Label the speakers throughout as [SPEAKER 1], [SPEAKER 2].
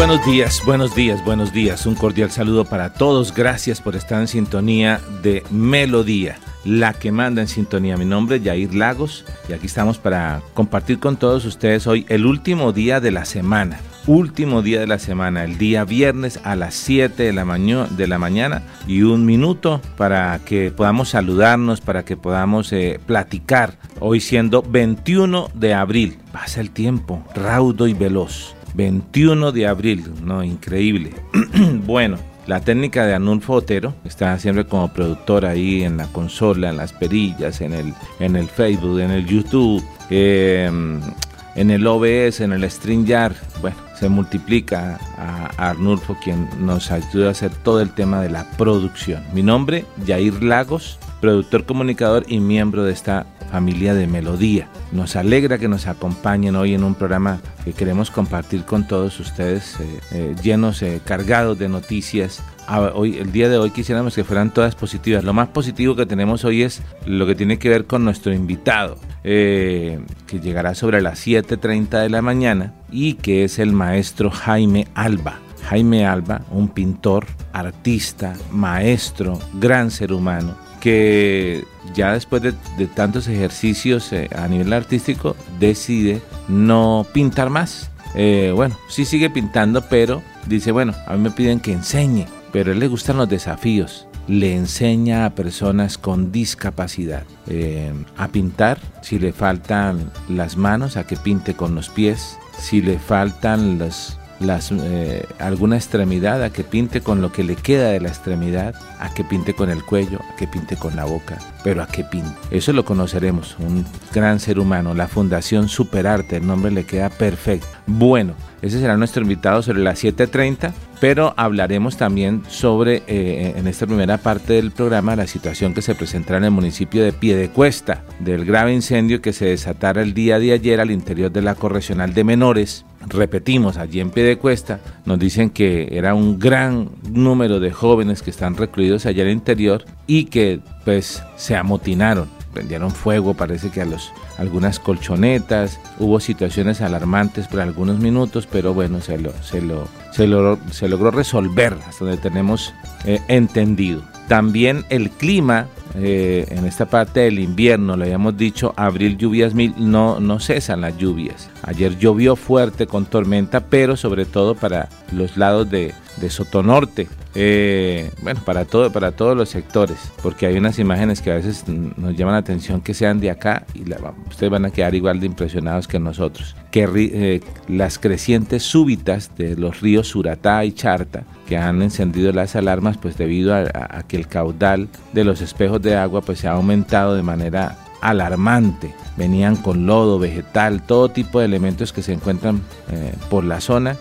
[SPEAKER 1] Buenos días, buenos días, buenos días. Un cordial saludo para todos. Gracias por estar en sintonía de Melodía, la que manda en sintonía. Mi nombre es Yair Lagos y aquí estamos para compartir con todos ustedes hoy el último día de la semana. Último día de la semana, el día viernes a las 7 de la, de la mañana y un minuto para que podamos saludarnos, para que podamos eh, platicar. Hoy siendo 21 de abril. Pasa el tiempo, raudo y veloz. 21 de abril, no, increíble. bueno, la técnica de Anulfo Otero, está siempre como productor ahí en la consola, en las perillas, en el, en el Facebook, en el YouTube, em, en el OBS, en el StreamYard. Bueno, se multiplica a, Arnulfo quien nos ayuda a hacer todo el tema de la producción. Mi nombre, Jair Lagos, productor comunicador y miembro de esta familia de Melodía. Nos alegra que nos acompañen hoy en un programa que queremos compartir con todos ustedes, eh, eh, llenos, eh, cargados de noticias. Ah, hoy, el día de hoy quisiéramos que fueran todas positivas. Lo más positivo que tenemos hoy es lo que tiene que ver con nuestro invitado, que llegará sobre las 7.30 de la mañana y que es el maestro Jaime Alba. Jaime Alba, un pintor, artista, maestro, gran ser humano, que ya después de, tantos ejercicios eh, a nivel artístico decide no pintar más. Eh, bueno, sí sigue pintando, pero dice, bueno, a mí me piden que enseñe, pero a él le gustan los desafíos. Le enseña a personas con discapacidad eh, a pintar, si le faltan las manos, a que pinte con los pies, si le faltan los, las, eh, alguna extremidad, a que pinte con lo que le queda de la extremidad, a que pinte con el cuello, a que pinte con la boca, pero a que pinte. Eso lo conoceremos, un gran ser humano, la Fundación Superarte, el nombre le queda perfecto. Bueno, ese será nuestro invitado sobre las 7.30, pero hablaremos también sobre, eh, en esta primera parte del programa, la situación que se presentará en el municipio de Piedecuesta, del grave incendio que se desatara el día de ayer al interior de la correccional de menores repetimos, allí en pie de cuesta, nos dicen que era un gran número de jóvenes que están recluidos allá al interior y que pues se amotinaron, prendieron fuego, parece que a los algunas colchonetas, hubo situaciones alarmantes por algunos minutos, pero bueno, se lo, se lo, se, se logró resolver hasta donde tenemos eh, entendido. También el clima eh, en esta parte del invierno, le habíamos dicho, abril lluvias mil, no, no cesan las lluvias. Ayer llovió fuerte con tormenta, pero sobre todo para los lados de, de Sotonorte, eh, bueno, para, todo, para todos los sectores, porque hay unas imágenes que a veces nos llaman la atención que sean de acá y ustedes van a quedar igual de impresionados que nosotros. Que eh, las crecientes súbitas de los ríos Suratá y Charta, que han encendido las alarmas, pues debido a, que el caudal de los espejos de agua pues se ha aumentado de manera alarmante. Venían con lodo, vegetal, todo tipo de elementos que se encuentran eh, por la zona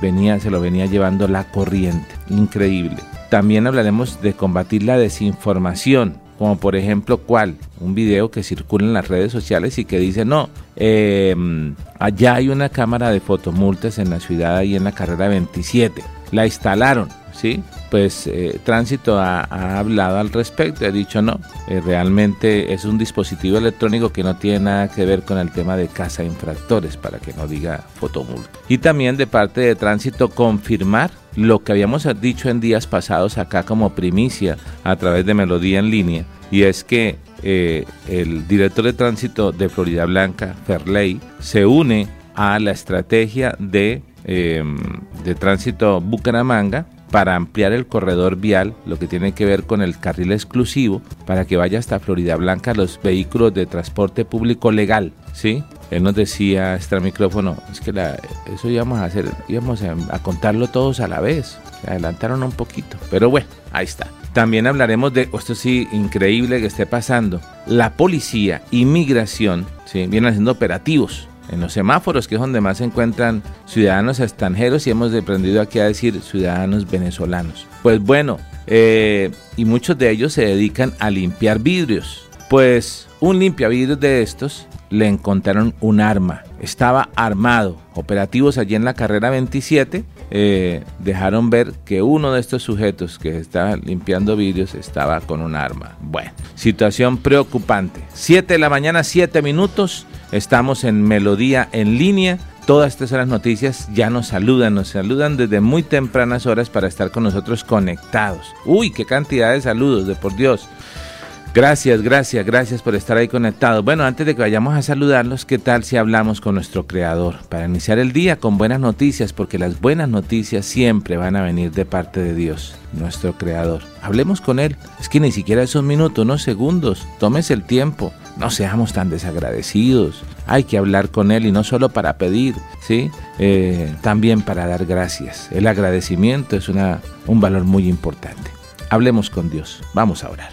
[SPEAKER 1] venía, se lo venía llevando la corriente. Increíble. También hablaremos de combatir la desinformación, como por ejemplo cuál, un video que circula en las redes sociales y que dice, no, em, allá hay una cámara de fotomultas en la ciudad y en la carrera 27, la instalaron, ¿sí? Pues eh, Tránsito ha, hablado al respecto, ha dicho no, eh, realmente es un dispositivo electrónico que no tiene nada que ver con el tema de casa infractores, para que no diga fotomulta. Y también de parte de Tránsito confirmar lo que habíamos dicho en días pasados acá como primicia a través de Melodía en línea, y es que eh, el director de tránsito de Florida Blanca, Ferley, se une a la estrategia de, de tránsito Bucaramanga para ampliar el corredor vial, lo que tiene que ver con el carril exclusivo, para que vaya hasta Florida Blanca los vehículos de transporte público legal, ¿sí? Él nos decía, este micrófono, es que la, eso íbamos a hacer, íbamos a, contarlo todos a la vez. Adelantaron un poquito, pero bueno, ahí está. También hablaremos de, esto sí, increíble que esté pasando. La policía, inmigración, ¿sí? vienen haciendo operativos en los semáforos, que es donde más se encuentran ciudadanos extranjeros y hemos aprendido aquí a decir ciudadanos venezolanos. Pues bueno, eh, y muchos de ellos se dedican a limpiar vidrios. Pues un limpiavidrios de estos le encontraron un arma. Estaba armado. Operativos allí en la carrera 27 eh, dejaron ver que uno de estos sujetos que estaba limpiando vidrios estaba con un arma. Bueno, situación preocupante. 7 de la mañana, 7 minutos. Estamos en Melodía en línea. Todas estas las noticias ya nos saludan, nos saludan desde muy tempranas horas para estar con nosotros conectados. Uy, qué cantidad de saludos, de por Dios. Gracias, gracias, gracias por estar ahí conectados. Bueno, antes de que vayamos a saludarlos, ¿qué tal si hablamos con nuestro creador? Para iniciar el día con buenas noticias, porque las buenas noticias siempre van a venir de parte de Dios, nuestro creador. Hablemos con Él. Es que ni siquiera es un minuto, unos segundos. Tómese el tiempo. No seamos tan desagradecidos. Hay que hablar con Él y no solo para pedir, ¿sí? Eh, también para dar gracias. El agradecimiento es una, un valor muy importante. Hablemos con Dios. Vamos a orar.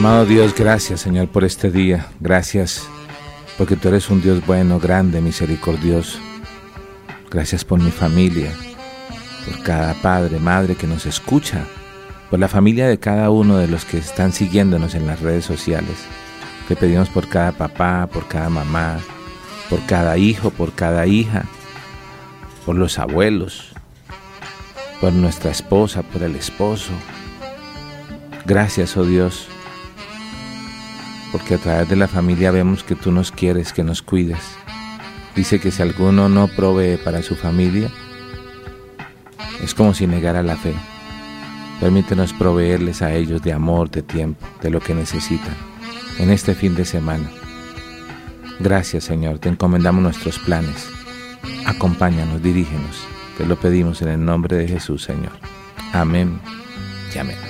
[SPEAKER 1] Amado Dios, gracias Señor por este día. Gracias porque tú eres un Dios bueno, grande, misericordioso. Gracias por mi familia, por cada padre, madre que nos escucha, por la familia de cada uno de los que están siguiéndonos en las redes sociales. Te pedimos por cada papá, por cada mamá, por cada hijo, por cada hija, por los abuelos, por nuestra esposa, por el esposo. Gracias, oh Dios, porque a través de la familia vemos que tú nos quieres, que nos cuidas. Dice que si alguno no provee para su familia, es como si negara la fe. Permítenos proveerles a ellos de amor, de tiempo, de lo que necesitan en este fin de semana. Gracias Señor, te encomendamos nuestros planes. Acompáñanos, dirígenos. Te lo pedimos en el nombre de Jesús, Señor. Amén y amén.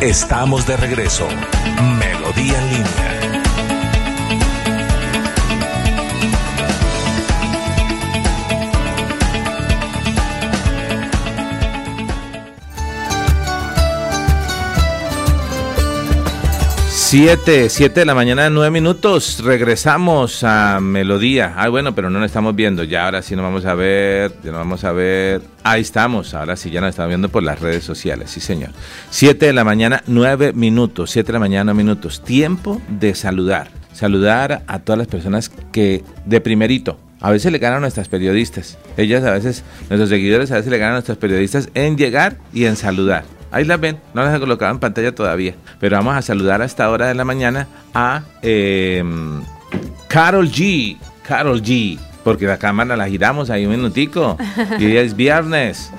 [SPEAKER 2] Estamos de regreso. Melodía en línea.
[SPEAKER 1] Siete, siete de la mañana, nueve minutos. Regresamos a Melodía. Ay, bueno, pero no nos estamos viendo. Ya ahora sí nos vamos a ver. Ya nos vamos a ver. Ahí estamos. Ahora sí ya nos estamos viendo por las redes sociales. Sí, señor. Siete de la mañana, nueve minutos. Siete de la mañana, nueve minutos. Tiempo de saludar. Saludar a todas las personas que de primerito a veces le ganan a nuestras periodistas. Ellas a veces, nuestros seguidores a veces le ganan a nuestros periodistas en llegar y en saludar. Ahí las ven, no las he colocado en pantalla todavía. Pero vamos a saludar a esta hora de la mañana a eh, Carol G. Carol G. Porque la cámara la giramos ahí un minutico. Y hoy es viernes.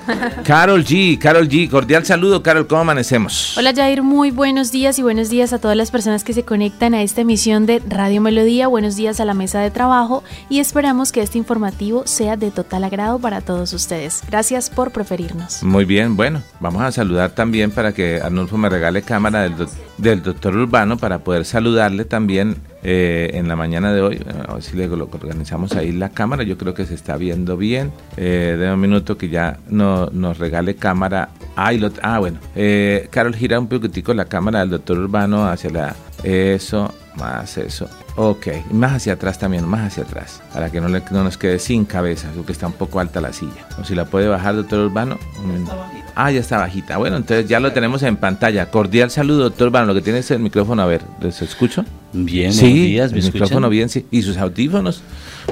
[SPEAKER 1] Carol G, Carol G, cordial saludo, Carol, ¿cómo amanecemos?
[SPEAKER 3] Hola Jair, muy buenos días y buenos días a todas las personas que se conectan a esta emisión de Radio Melodía. Buenos días a la mesa de trabajo y esperamos que este informativo sea de total agrado para todos ustedes. Gracias por preferirnos.
[SPEAKER 1] Muy bien, bueno, vamos a saludar también para que Arnulfo me regale cámara del, doc- del doctor Urbano para poder saludarle también eh, en la mañana de hoy. A ver si le organizamos ahí la cámara. Yo creo que se está viendo bien. Eh, de un minuto que ya no, nos regale cámara. Ah, lo- ah, bueno. Eh, Carol, gira un poquitico la cámara del doctor Urbano hacia la... Eso, más eso. Ok, y más hacia atrás también, más hacia atrás. Para que no, le- no nos quede sin cabeza, porque está un poco alta la silla. O si la puede bajar, doctor Urbano. Minuto. Ah, ya está bajita. Bueno, entonces ya lo tenemos en pantalla. Cordial saludo, doctor Urbano. Lo que tiene es el micrófono, a ver, ¿les escucho?
[SPEAKER 4] Bien,
[SPEAKER 1] sí,
[SPEAKER 4] buenos días, ¿me
[SPEAKER 1] el
[SPEAKER 4] escuchan?
[SPEAKER 1] micrófono bien, sí. Y sus audífonos.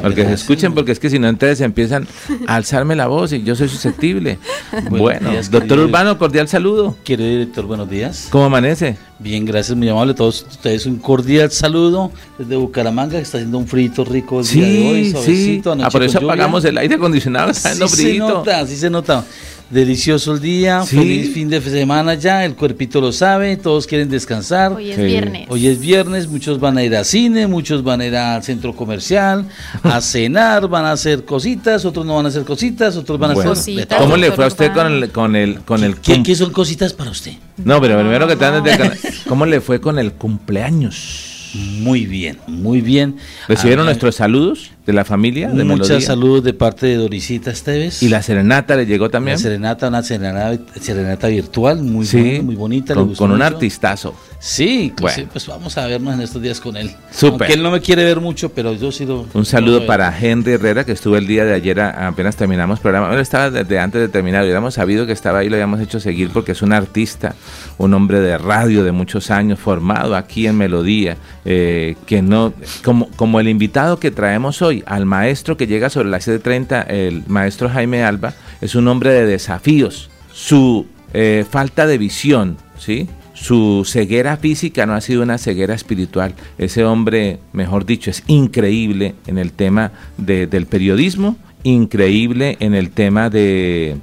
[SPEAKER 1] Porque se escuchen, porque es que si no, entonces empiezan a alzarme la voz y yo soy susceptible.
[SPEAKER 4] Buenos
[SPEAKER 1] bueno,
[SPEAKER 4] días,
[SPEAKER 1] doctor. Urbano, cordial saludo.
[SPEAKER 4] Querido director, buenos días.
[SPEAKER 1] ¿Cómo amanece?
[SPEAKER 4] Bien, gracias, muy amable todos ustedes. Un cordial saludo desde Bucaramanga, que está haciendo un frito rico el día de hoy,
[SPEAKER 1] Sí, sí.
[SPEAKER 4] suavecito, anoche
[SPEAKER 1] Ah, por eso apagamos el aire acondicionado, está en
[SPEAKER 4] Sí se
[SPEAKER 1] frito.
[SPEAKER 4] nota, sí se nota. Delicioso el día,
[SPEAKER 1] Sí.
[SPEAKER 4] feliz fin de semana ya, el cuerpito lo sabe, todos quieren descansar.
[SPEAKER 3] Hoy es
[SPEAKER 1] Sí.
[SPEAKER 3] viernes.
[SPEAKER 4] Hoy es viernes, muchos van a ir a cine, muchos van a ir al centro comercial, a cenar, van a hacer cositas, otros no van a hacer cositas, otros van a hacer de
[SPEAKER 3] Cositas.
[SPEAKER 1] ¿Cómo le fue a usted con el con el con el
[SPEAKER 4] ¿Qué, qué son cositas para usted?
[SPEAKER 1] No, pero primero que tal, ¿cómo le fue con el cumpleaños?
[SPEAKER 4] Muy bien, muy bien.
[SPEAKER 1] ¿Recibieron nuestros saludos de la familia? De
[SPEAKER 4] Muchas
[SPEAKER 1] Melodía?
[SPEAKER 4] saludos de parte de Dorisita Esteves.
[SPEAKER 1] ¿Y la serenata le llegó también?
[SPEAKER 4] La serenata, una serenata, serenata virtual, muy
[SPEAKER 1] sí,
[SPEAKER 4] buena, muy bonita. le
[SPEAKER 1] Con,
[SPEAKER 4] gustó
[SPEAKER 1] con un artistazo.
[SPEAKER 4] Sí, pues,
[SPEAKER 1] Bueno.
[SPEAKER 4] sí, pues vamos a vernos en estos días con él.
[SPEAKER 1] Súper.
[SPEAKER 4] Él no me quiere ver mucho, pero yo sí lo...
[SPEAKER 1] Un saludo
[SPEAKER 4] lo
[SPEAKER 1] para Henry Herrera, que estuvo el día de ayer, a- apenas terminamos programa. Bueno, estaba desde antes de terminar, hubiéramos sabido que estaba ahí, lo habíamos hecho seguir porque es un artista, un hombre de radio de muchos años, formado aquí en Melodía, eh, que no, como, como el invitado que traemos hoy, al maestro que llega sobre las 7.30, el maestro Jaime Alba, es un hombre de desafíos. Su eh, falta de visión, ¿sí? Su ceguera física no ha sido una ceguera espiritual. Ese hombre, mejor dicho, es increíble en el tema de- del periodismo, increíble en el tema de,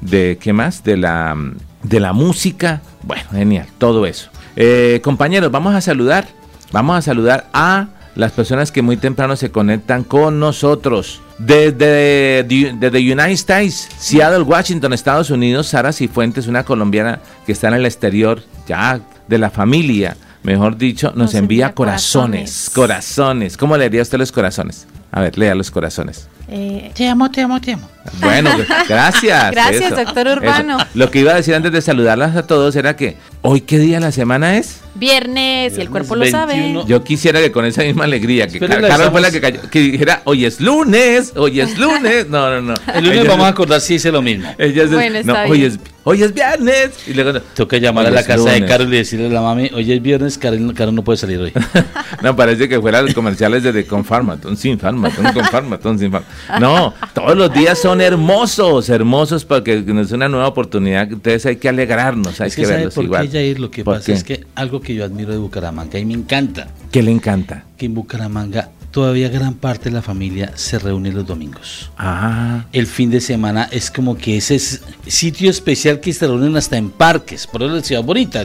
[SPEAKER 1] de ¿qué más? De la, de la música. Bueno, genial, todo eso. Eh, compañeros, vamos a saludar. Vamos a saludar a las personas que muy temprano se conectan con nosotros. Desde, desde United States, Seattle, Washington, Estados Unidos, Sara Cifuentes, una colombiana que está en el exterior, ya de la familia, mejor dicho, nos,
[SPEAKER 3] Nos
[SPEAKER 1] envía,
[SPEAKER 3] envía
[SPEAKER 1] corazones,
[SPEAKER 3] corazones.
[SPEAKER 1] corazones. ¿Cómo le haría usted los corazones? A ver, lea los corazones.
[SPEAKER 3] Eh,
[SPEAKER 4] Te amo, te amo, te amo.
[SPEAKER 1] Bueno, gracias.
[SPEAKER 3] Gracias, doctor Urbano.
[SPEAKER 1] Lo que iba a decir antes de saludarlas a todos era que hoy qué día de la semana es.
[SPEAKER 3] viernes, y el cuerpo lo sabe.
[SPEAKER 4] 21.
[SPEAKER 1] Yo quisiera que con esa misma alegría, que
[SPEAKER 4] Espera,
[SPEAKER 1] Car-
[SPEAKER 4] la
[SPEAKER 1] Carol fue la que cayó, que dijera, hoy es lunes, hoy es lunes. No, no, no.
[SPEAKER 4] El lunes
[SPEAKER 1] Ella-
[SPEAKER 4] vamos a acordar si dice lo mismo.
[SPEAKER 1] ella es-
[SPEAKER 3] Bueno,
[SPEAKER 1] no,
[SPEAKER 3] está
[SPEAKER 1] hoy es, hoy es viernes. Y luego, no,
[SPEAKER 4] Tengo que llamar
[SPEAKER 1] Hoy
[SPEAKER 4] a la casa de. Carol y decirle a la mami, hoy es viernes, Carol, Carol no puede salir hoy.
[SPEAKER 1] no, parece que fueran los comerciales de con Farmaton, sin Farmaton, con Farmaton, sin Farmaton. No, todos los días son hermosos, hermosos, porque es una nueva oportunidad. Entonces hay que alegrarnos, hay
[SPEAKER 4] es
[SPEAKER 1] que, verlos igual.
[SPEAKER 4] Jair, lo que
[SPEAKER 1] ¿Por
[SPEAKER 4] pasa
[SPEAKER 1] qué?
[SPEAKER 4] es que algo que yo admiro de Bucaramanga y me encanta,
[SPEAKER 1] ¿Qué le encanta?
[SPEAKER 4] que en Bucaramanga todavía gran parte de la familia se reúne los domingos.
[SPEAKER 1] Ah,
[SPEAKER 4] El fin de semana es como que ese es sitio especial que se reúnen hasta en parques, por eso la ciudad bonita,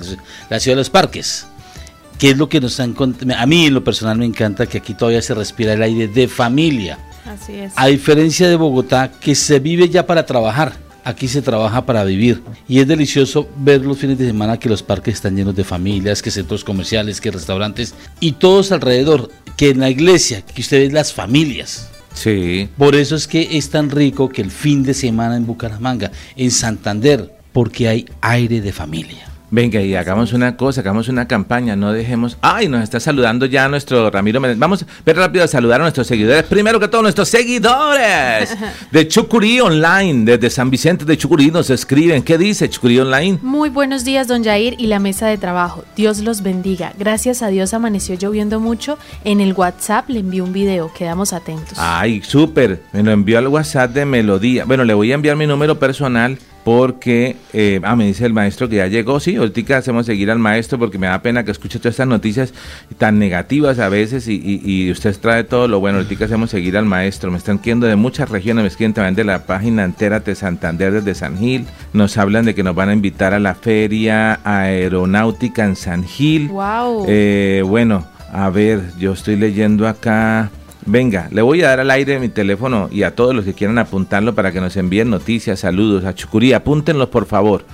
[SPEAKER 4] la ciudad de los parques. Que es lo que nos han A mí, en lo personal, me encanta que aquí todavía se respira el aire de familia.
[SPEAKER 3] Así es.
[SPEAKER 4] A diferencia de Bogotá, que se vive ya para trabajar. Aquí se trabaja para vivir. Y es delicioso ver los fines de semana que los parques están llenos de familias, que centros comerciales, que restaurantes y todos alrededor. Que en la iglesia, que usted ve las familias.
[SPEAKER 1] sí.
[SPEAKER 4] Por eso es que es tan rico que el fin de semana en Bucaramanga, en Santander, porque hay aire de familia.
[SPEAKER 1] Venga, y hagamos una cosa, hagamos una campaña, no dejemos... ¡Ay! Nos está saludando ya nuestro Ramiro Menéndez. Vamos a ver rápido a saludar a nuestros seguidores. Primero que todo, nuestros seguidores de Chucurí Online, desde San Vicente de Chucurí nos escriben. ¿Qué dice Chucurí Online?
[SPEAKER 3] Muy buenos días, don Jair y la mesa de trabajo. Dios los bendiga. Gracias a Dios amaneció lloviendo mucho. En el WhatsApp le envío un video. Quedamos atentos.
[SPEAKER 1] Ay, súper. Me lo envió al WhatsApp de Melodía. Bueno, le voy a enviar mi número personal porque, eh, ah, me dice el maestro que ya llegó. Sí, ahorita hacemos seguir al maestro porque me da pena que escuche todas estas noticias tan negativas a veces y, y- y usted trae todo lo bueno. Ahorita hacemos seguir al maestro. Me están quedando de muchas regiones, me escriben también de la página entera de Santander desde San Gil. Nos hablan de que nos van a invitar a la feria aeronáutica en San Gil.
[SPEAKER 3] Wow.
[SPEAKER 1] Eh, bueno, a ver, yo estoy leyendo acá. Venga, le voy a dar al aire mi teléfono y a todos los que quieran apuntarlo para que nos envíen noticias, saludos a Chucurí. Apúntenlos, por favor.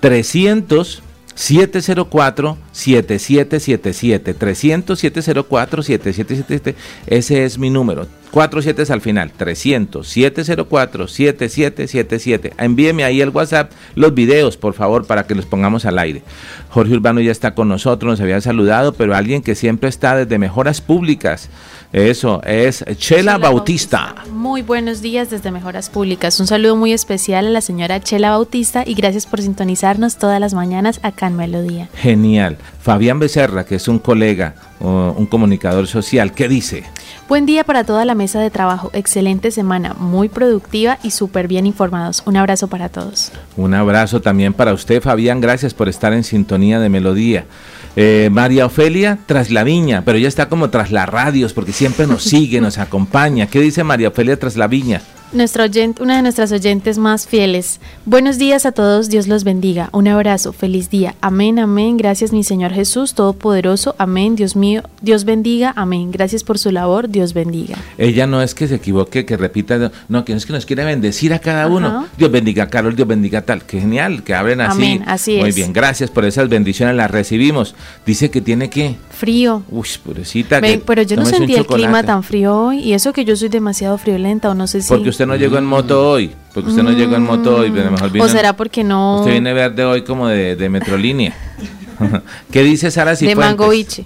[SPEAKER 1] 300 704 7777 300 704 7777 ese es mi número cuatro siete al final, 300-704-7777. Envíeme ahí el WhatsApp los videos, por favor, para que los pongamos al aire. Jorge Urbano ya está con nosotros, nos había saludado, pero alguien que siempre está desde Mejoras Públicas. Eso es Chela, Bautista.
[SPEAKER 3] Muy buenos días desde Mejoras Públicas. Un saludo muy especial a la señora Chela Bautista y gracias por sintonizarnos todas las mañanas acá en Melodía.
[SPEAKER 1] Genial. Fabián Becerra, que es un colega, un comunicador social, ¿qué dice?
[SPEAKER 3] Buen día para toda la mesa de trabajo. Excelente semana, muy productiva y súper bien informados. Un abrazo para todos.
[SPEAKER 1] Un abrazo también para usted, Fabián. Gracias por estar en sintonía de Melodía. Eh, María Ofelia, tras la viña, pero ella está como tras las radios porque siempre nos sigue, nos acompaña. ¿Qué dice María Ofelia tras la viña?
[SPEAKER 3] Nuestro oyente, una de nuestras oyentes más fieles. Buenos días a todos, Dios los bendiga. Un abrazo, feliz día. Amén, amén. Gracias mi Señor Jesús, Todopoderoso. Amén, Dios mío. Dios bendiga, amén. Gracias por su labor, Dios bendiga.
[SPEAKER 1] Ella no es que se equivoque, que repita, no, que no es que nos quiere bendecir a cada uno. Dios bendiga a Carol, Dios bendiga a tal. Qué genial, que abren así.
[SPEAKER 3] Amén, así
[SPEAKER 1] Muy bien, gracias por esas bendiciones, las recibimos. Dice que tiene que...
[SPEAKER 3] Frío.
[SPEAKER 1] Uy, pobrecita.
[SPEAKER 3] pero yo no sentí el clima tan frío hoy y eso que yo soy demasiado friolenta o no sé si...
[SPEAKER 1] Porque usted no llegó en moto hoy. Porque usted no llegó en moto hoy, pero mejor
[SPEAKER 3] vino. O será porque no.
[SPEAKER 1] Usted viene verde hoy como de, de Metrolínea. ¿Qué dice Sara
[SPEAKER 3] De Mangoviche.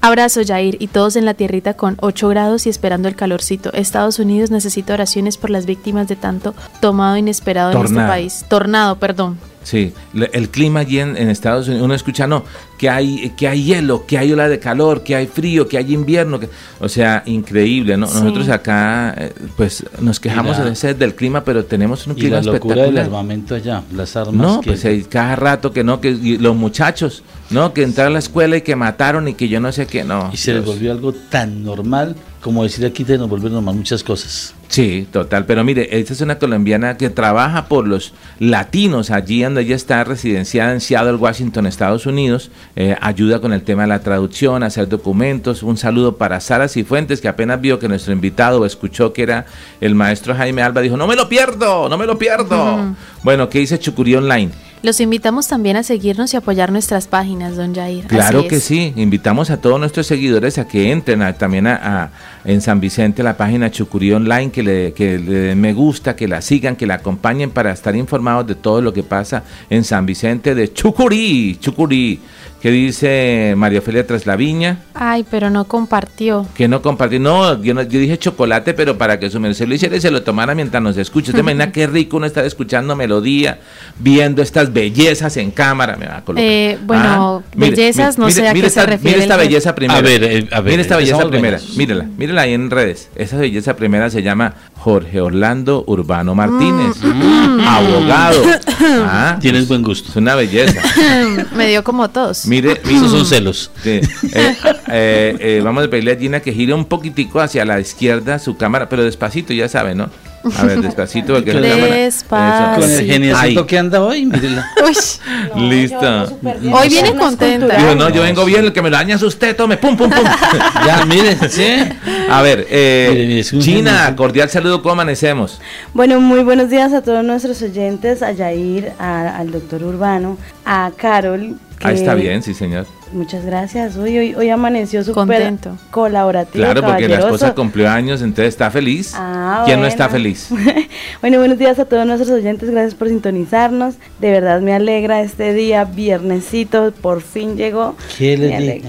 [SPEAKER 3] Abrazo, Jair, y todos en la tierrita con 8 grados y esperando el calorcito. Estados Unidos necesita oraciones por las víctimas de tanto tomado inesperado en este país. Tornado, perdón.
[SPEAKER 1] Sí, el clima allí en, Estados Unidos, uno escucha, no, que hay, que hay hielo, que hay ola de calor, que hay frío, que hay invierno, que, o sea, increíble, ¿no? Nosotros acá, eh, pues, nos quejamos a veces del clima, pero tenemos un clima
[SPEAKER 4] y la locura del armamento allá, las armas.
[SPEAKER 1] No, pues cada rato que no, que los muchachos, ¿no? Que entraron a la escuela y que mataron y que yo no sé qué, no.
[SPEAKER 4] Y se les volvió algo tan normal como decir aquí te nos volvieron normal muchas cosas.
[SPEAKER 1] Sí, total. Pero mire, esta es una colombiana que trabaja por los latinos allí donde ella está residenciada en Seattle, Washington, Estados Unidos. Eh, ayuda con el tema de la traducción, hacer documentos. Un saludo para Sara Cifuentes, que apenas vio que nuestro invitado escuchó que era el maestro Jaime Alba. Dijo, no me lo pierdo, no me lo pierdo. Bueno, ¿qué dice Chucurí Online?
[SPEAKER 3] Los invitamos también a seguirnos y apoyar nuestras páginas, don Jair.
[SPEAKER 1] Claro que sí, invitamos a todos nuestros seguidores a que entren también a, en San Vicente la página Chucurí Online, que le, que le den me gusta, que la sigan, que la acompañen para estar informados de todo lo que pasa en San Vicente de Chucurí, Chucurí. ¿Qué dice María Ofelia Traslaviña?
[SPEAKER 3] Ay, pero no compartió.
[SPEAKER 1] Que no compartió. No, yo, yo dije chocolate, pero para que su merced lo hiciera y se lo tomara mientras nos escucha. ¿Usted imagina qué rico uno estar escuchando melodía, viendo estas bellezas en cámara? Me va a
[SPEAKER 3] colocar. Eh, bueno, ah, bellezas, no sé a qué se refiere.
[SPEAKER 1] Mire esta belleza primera.
[SPEAKER 4] A ver, eh, a ver.
[SPEAKER 1] Mire esta belleza primera. Mírela, mírela ahí en redes. Esa belleza primera se llama Jorge Orlando Urbano Martínez, mm. abogado.
[SPEAKER 4] Ah, Tienes buen gusto.
[SPEAKER 1] Es una belleza.
[SPEAKER 3] Me dio como tos.
[SPEAKER 1] Mire,
[SPEAKER 4] Esos son celos.
[SPEAKER 1] Eh, eh, eh, vamos a pedirle a Gina que gire un poquitico hacia la izquierda su cámara, pero despacito, ya sabe, ¿no? A ver, despacito. Porque
[SPEAKER 3] Despacito.
[SPEAKER 4] Con el geniecito que anda hoy, mírela.
[SPEAKER 1] Uy. Listo.
[SPEAKER 3] Hoy viene contenta.
[SPEAKER 1] Digo, no, yo vengo bien, el que me lo daña es usted, tome, pum, pum, pum.
[SPEAKER 4] ya, mire, ¿sí?
[SPEAKER 1] A ver, eh, China, cordial saludo, ¿cómo amanecemos?
[SPEAKER 5] Bueno, muy buenos días a todos nuestros oyentes, a Yair, al doctor Urbano, a Carol.
[SPEAKER 1] Ahí está bien, sí, señor.
[SPEAKER 5] Muchas gracias. Hoy, hoy, hoy amaneció súper colaborativo.
[SPEAKER 1] Claro, porque la esposa cumplió años, entonces está feliz. Ah, ¿Quién no está feliz?
[SPEAKER 5] bueno, buenos días a todos nuestros oyentes. Gracias por sintonizarnos. De verdad me alegra este día, viernesito, por fin llegó.
[SPEAKER 4] ¿Qué le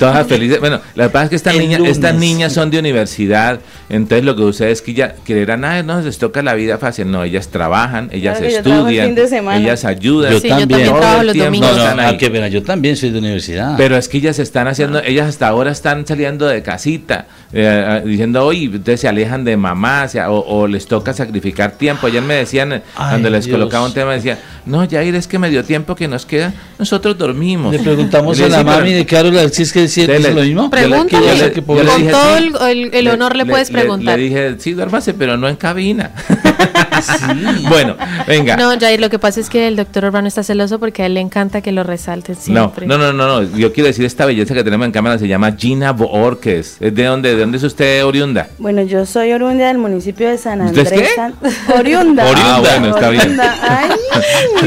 [SPEAKER 1] Todas felices. Bueno, la verdad es que estas niñas, estas niñas son de universidad, entonces lo que ustedes que ya creerán, ah, no, les toca la vida fácil. No, ellas trabajan, ellas estudian, ellas ayudan.
[SPEAKER 3] Yo, también. trabajo los domingos.
[SPEAKER 4] No, no, que ver, yo también soy de universidad.
[SPEAKER 1] Pero es que ellas están haciendo, ah. ellas hasta ahora están saliendo de casita, eh, diciendo, hoy ustedes se alejan de mamá, o, les toca sacrificar tiempo. Ayer me decían, cuando les colocaba un tema, decían, no, Jair, es que me dio tiempo que nos queda, nosotros dormimos.
[SPEAKER 4] Le preguntamos a la mami de Carol, si es que es lo mismo.
[SPEAKER 3] Pregúntale, con todo el, honor le, puedes preguntar.
[SPEAKER 1] Le, dije, sí, duérmase, pero no en cabina. Bueno, venga.
[SPEAKER 3] No, Jair, lo que pasa es que el doctor Urbano está celoso porque a él le encanta que lo resalten siempre.
[SPEAKER 1] No, no, no, no, no. Yo quiero decir, esta belleza que tenemos en cámara se llama Gina Borges. ¿De dónde, de dónde es usted oriunda?
[SPEAKER 5] Bueno, yo soy oriunda del municipio de San
[SPEAKER 1] ¿Usted
[SPEAKER 5] Andrés.
[SPEAKER 1] es qué?
[SPEAKER 5] San- Oriunda.
[SPEAKER 1] Oriunda. Ah, bueno, está bien.
[SPEAKER 5] Ay,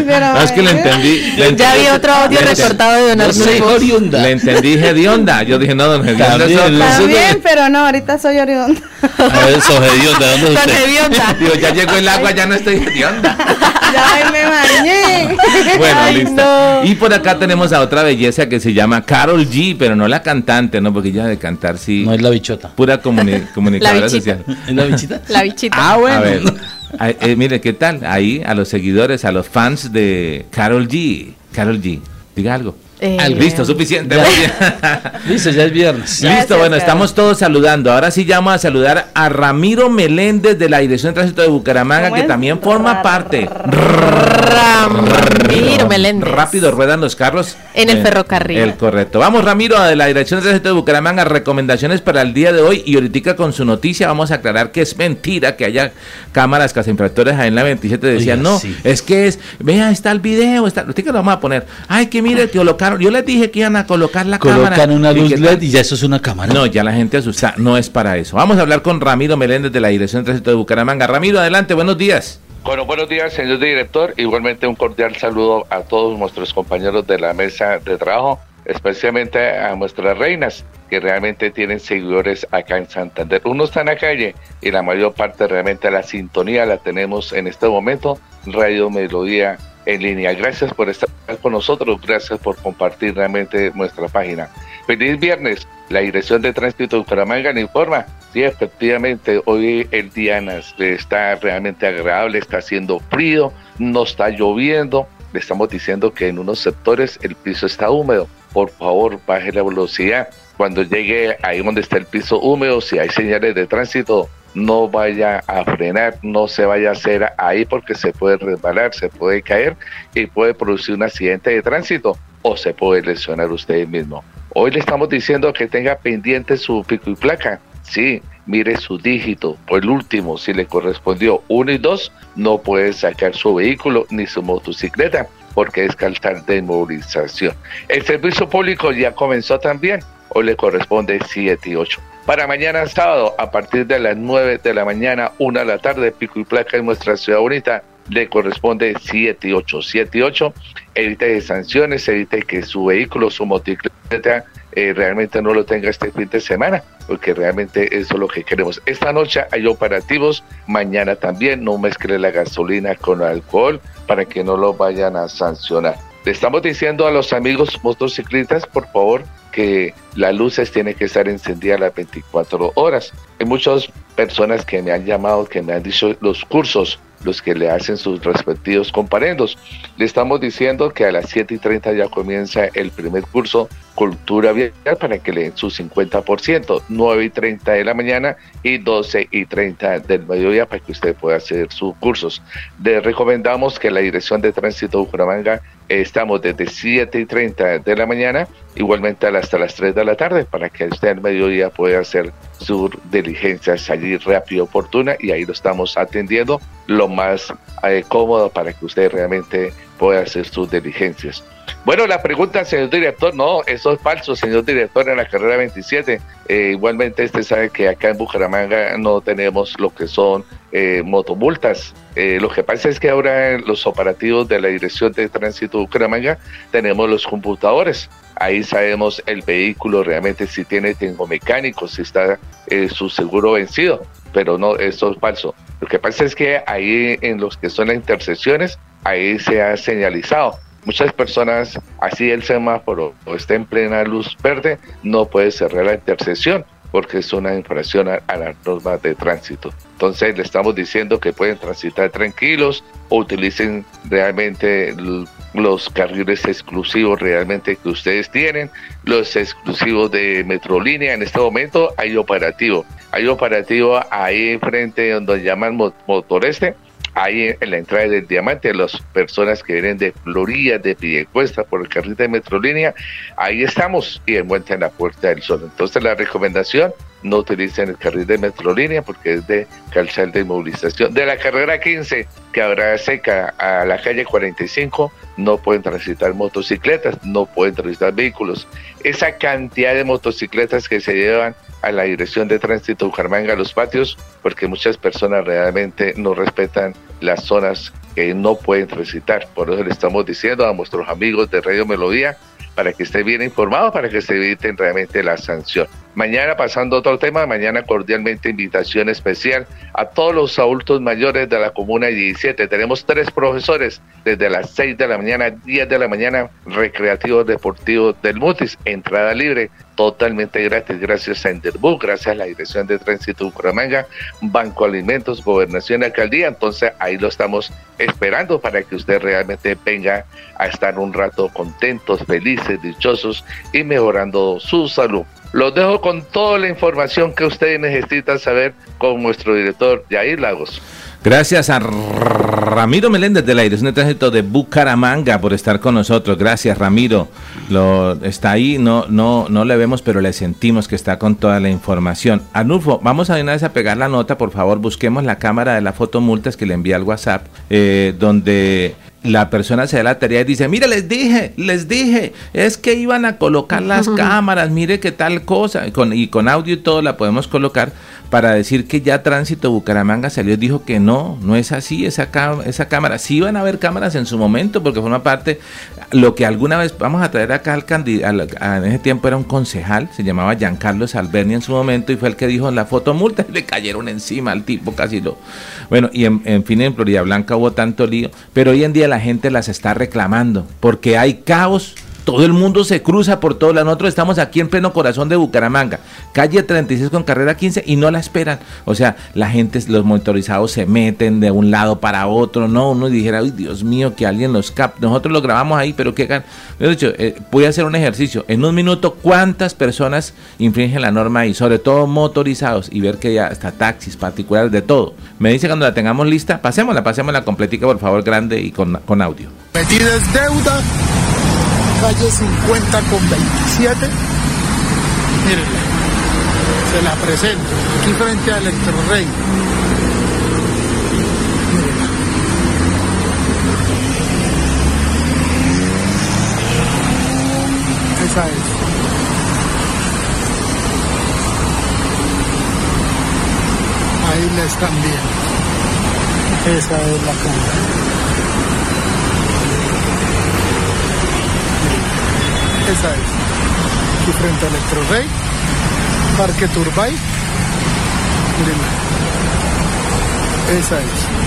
[SPEAKER 5] pero
[SPEAKER 1] No, es que le entendí. le
[SPEAKER 3] Ya había otro audio
[SPEAKER 1] le-
[SPEAKER 3] recortado de Don
[SPEAKER 4] No soy oriunda.
[SPEAKER 1] Le entendí hedionda. Yo dije, no, don hedionda.
[SPEAKER 4] También,
[SPEAKER 1] otro.
[SPEAKER 5] También, pero no, ahorita soy oriunda.
[SPEAKER 4] A ver, Sogedionda, ¿dónde es usted?
[SPEAKER 3] Hedionda.
[SPEAKER 1] Digo, ya llegó el agua, ya no estoy hedionda.
[SPEAKER 5] ya me bañé.
[SPEAKER 1] Bueno,
[SPEAKER 3] Ay,
[SPEAKER 1] listo.
[SPEAKER 3] no.
[SPEAKER 1] Y por acá tenemos a otra belleza que se llama Carol G, pero no la cantante, ¿no? Porque ella de cantar sí.
[SPEAKER 4] No es la bichota.
[SPEAKER 1] Pura comuni- comunicadora
[SPEAKER 3] bichita.
[SPEAKER 1] social.
[SPEAKER 4] ¿Es la bichita?
[SPEAKER 3] La bichita.
[SPEAKER 4] Ah, bueno.
[SPEAKER 1] A ver, a- eh, mire, ¿qué tal? Ahí, a los seguidores, a los fans de Carol G. Carol G, diga algo.
[SPEAKER 3] Eh,
[SPEAKER 1] Listo, suficiente.
[SPEAKER 4] Ya. Listo, ya es viernes.
[SPEAKER 1] Listo, bueno, estamos todos saludando. Ahora sí llamo a saludar a Ramiro Meléndez de la Dirección de Tránsito de Bucaramanga,
[SPEAKER 5] ¿Cómo
[SPEAKER 1] que también forma parte.
[SPEAKER 3] Ramiro Meléndez.
[SPEAKER 1] Rápido ruedan los carros.
[SPEAKER 3] En el
[SPEAKER 1] Eh,
[SPEAKER 3] ferrocarril.
[SPEAKER 1] El correcto. Vamos, Ramiro, de la Dirección de Tránsito de Bucaramanga, recomendaciones para el día de hoy. Y ahorita con su noticia vamos a aclarar que es mentira que haya cámaras cazainfractores ahí en la 27. Decían,
[SPEAKER 4] Oiga,
[SPEAKER 1] no,
[SPEAKER 4] sí.
[SPEAKER 1] es que es, vea, está el video, está, ahorita que lo vamos a poner. Ay, que mire, que colocaron, yo les dije que iban a colocar la cámara.
[SPEAKER 4] Colocan una
[SPEAKER 1] ¿Y
[SPEAKER 4] luz
[SPEAKER 1] tal?
[SPEAKER 4] LED y ya eso es una cámara.
[SPEAKER 1] No, ya la gente asusta, no es para eso. Vamos a hablar con Ramiro Meléndez de la Dirección de Tránsito de Bucaramanga. Ramiro, adelante, buenos días.
[SPEAKER 6] Bueno, buenos días, señor director. Igualmente un cordial saludo a todos nuestros compañeros de la mesa de trabajo, especialmente a nuestras reinas, que realmente tienen seguidores acá en Santander. Uno está en la calle y la mayor parte realmente la sintonía la tenemos en este momento, Radio Melodía en línea. Gracias por estar con nosotros, gracias por compartir realmente nuestra página. Feliz viernes. La Dirección de Tránsito de Bucaramanga le informa. Sí, efectivamente, hoy el día está realmente agradable, está haciendo frío, no está lloviendo. Le estamos diciendo que en unos sectores el piso está húmedo. Por favor, baje la velocidad. Cuando llegue ahí donde está el piso húmedo, si hay señales de tránsito, no vaya a frenar, no se vaya a hacer ahí porque se puede resbalar, se puede caer y puede producir un accidente de tránsito o se puede lesionar usted mismo. Hoy le estamos diciendo que tenga pendiente su pico y placa. Sí, mire su dígito, o el último, si le correspondió uno y dos, no puede sacar su vehículo ni su motocicleta porque es carta de movilización. El servicio público ya comenzó también, hoy le corresponde 7 y 8. Para mañana sábado, a partir de las 9 de la mañana, 1 de la tarde, pico y placa en nuestra ciudad bonita, le corresponde 7 y 8. 7 y 8, evite sanciones, evite que su vehículo, su motocicleta, eh, realmente no lo tenga este fin de semana, porque realmente eso es lo que queremos. Esta noche hay operativos, mañana también, no mezcle la gasolina con alcohol para que no lo vayan a sancionar. Le estamos diciendo a los amigos motociclistas, por favor, que las luces tienen que estar encendidas las 24 horas. Hay muchas personas que me han llamado, que me han dicho los cursos, los que le hacen sus respectivos comparendos. Le estamos diciendo que a las 7 y 30 ya comienza el primer curso Cultura Vial para que le den su 50%, 9 y 30 de la mañana y 12 y 30 del mediodía para que usted pueda hacer sus cursos. Le recomendamos que la Dirección de Tránsito Bucaramanga estamos desde 7 y 30 de la mañana, igualmente hasta las 3 de la tarde, para que usted al mediodía pueda hacer su diligencia, salir rápido, oportuna, y ahí lo estamos atendiendo lo más eh, cómodo para que usted realmente pueda hacer sus diligencias. Bueno, la pregunta, señor director, no, eso es falso, señor director, en la carrera 27. Eh, igualmente, usted sabe que acá en Bucaramanga no tenemos lo que son eh, motomultas. Eh, lo que pasa es que ahora en los operativos de la Dirección de Tránsito de Bucaramanga tenemos los computadores. Ahí sabemos el vehículo realmente si tiene tengo mecánico, si está eh, su seguro vencido, pero no, eso es falso. Lo que pasa es que ahí en los que son las intersecciones, ahí se ha señalizado. Muchas personas, así el semáforo o está en plena luz verde, no puede cerrar la intersección porque es una infracción a, a las normas de tránsito. Entonces le estamos diciendo que pueden transitar tranquilos o utilicen realmente los carriles exclusivos realmente que ustedes tienen, los exclusivos de Metrolínea. En este momento hay operativo. Hay operativo ahí frente donde llaman Mo- Motoreste, ahí en la entrada del diamante, las personas que vienen de Florida, de Piedecuesta, por el carril de Metrolínea, ahí estamos y encuentran la Puerta del Sol. Entonces la recomendación, no utilicen el carril de Metrolínea porque es de calzal de movilización. De la carrera 15, que habrá seca a la calle 45, no pueden transitar motocicletas, no pueden transitar vehículos. Esa cantidad de motocicletas que se llevan a la dirección de tránsito Bucaramanga a los patios, porque muchas personas realmente no respetan las zonas que no pueden transitar. Por eso le estamos diciendo a nuestros amigos de Radio Melodía para que esté bien informado, para que se eviten realmente la sanción. Mañana, pasando a otro tema, mañana cordialmente invitación especial a todos los adultos mayores de la Comuna 17. Tenemos tres profesores desde las 6 de la mañana, 10 de la mañana, recreativos deportivos del Mutis, entrada libre, totalmente gratis, gracias a Enderbook, gracias a la Dirección de Tránsito Bucaramanga, Banco Alimentos, Gobernación y Alcaldía. Entonces ahí lo estamos esperando para que usted realmente venga a estar un rato contentos, felices, dichosos y mejorando su salud. Los dejo con toda la información que ustedes necesitan saber con nuestro director Jair Lagos.
[SPEAKER 1] Gracias a Ramiro Meléndez de la Dirección de Tránsito de Bucaramanga por estar con nosotros. Gracias, Ramiro. Lo, está ahí, no, no, no le vemos, pero le sentimos que está con toda la información. Anulfo, vamos a una vez a pegar la nota, por favor, busquemos la cámara de la foto multas que le envía al WhatsApp, eh, donde la persona se da la tarea y dice, mire, les dije, les dije, es que iban a colocar las cámaras, mire qué tal cosa, con, y con audio y todo la podemos colocar para decir que ya Tránsito Bucaramanga salió dijo que no, no es así esa, esa cámara. Sí iban a haber cámaras en su momento porque forma parte, lo que alguna vez, vamos a traer acá al candidato, en ese tiempo era un concejal, se llamaba Giancarlo Alberni en su momento y fue el que dijo la foto multa le cayeron encima al tipo, casi lo... Bueno, y en, en fin, en Florida Blanca hubo tanto lío, pero hoy en día la gente las está reclamando porque hay caos todo el mundo se cruza por todo. Nosotros estamos aquí en pleno corazón de Bucaramanga, calle 36 con carrera 15 y no la esperan. O sea, la gente, los motorizados se meten de un lado para otro. No, uno dijera, ay Dios mío, que alguien los cap. Nosotros lo grabamos ahí, pero qué He dicho, eh, voy a hacer un ejercicio. En un minuto, ¿cuántas personas infringen la norma ahí? Sobre todo motorizados y ver que ya está taxis particulares, de todo. Me dice cuando la tengamos lista, pasémosla, pasémosla completica, por favor, grande y con, con audio.
[SPEAKER 7] Metidas deuda calle 50 con 27. Mírenla, se la presento, aquí frente a Electrorrey. Mírenla. Esa es. Ahí la están viendo. Esa es la cámara. Esa es. Aquí frente a Electrorey, Parque Turbay. Esa es.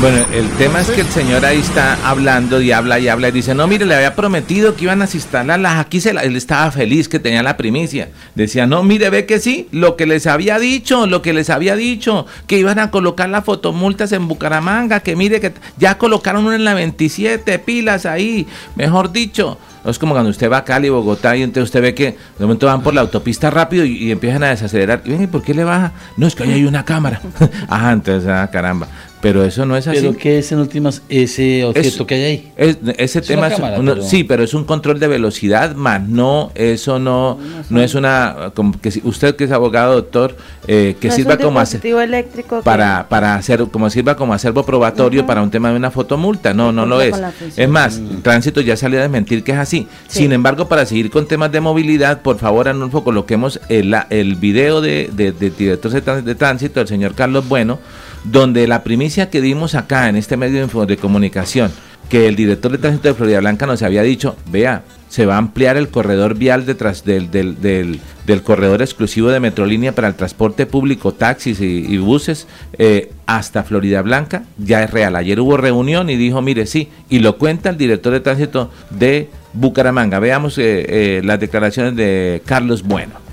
[SPEAKER 1] Bueno, el tema es que el señor ahí está hablando y habla y habla y dice, no, mire, le había prometido que iban a instalarlas, aquí se él estaba feliz que tenía la primicia. Decía, no, mire, ve que sí, lo que les había dicho, lo que les había dicho, que iban a colocar las fotomultas en Bucaramanga, que mire que ya colocaron una en la 27, pilas ahí, mejor dicho. Es como cuando usted va a Cali, Bogotá, y entonces usted ve que de momento van por la autopista rápido y, empiezan a desacelerar. Y ¿por qué le baja? No, es que ahí hay una cámara. Ajá, entonces, ah, caramba. Pero eso no es así.
[SPEAKER 4] ¿Pero qué es en últimas ese objeto que hay ahí?
[SPEAKER 1] ese tema es, sí, pero es un control de velocidad, más no, eso no, no, es una, como que usted que es abogado, doctor, eh, que sirva como
[SPEAKER 5] eléctrico
[SPEAKER 1] para, para hacer, como sirva como acervo probatorio para un tema de una fotomulta, no, no lo es. Es más, mm. tránsito ya salió a desmentir que es así. Sin embargo, para seguir con temas de movilidad, por favor, Anulfo, coloquemos el, el video de, de, de director de tránsito, el señor Carlos Bueno, donde la primicia que dimos acá en este medio de comunicación, que el director de tránsito de Florida Blanca nos había dicho, vea, se va a ampliar el corredor vial detrás del, del, del, corredor exclusivo de Metrolínea para el transporte público, taxis y, buses eh, hasta Florida Blanca, ya es real. Ayer hubo reunión y dijo, mire, sí, y lo cuenta el director de tránsito de Bucaramanga. Veamos eh, eh, las declaraciones de Carlos Bueno.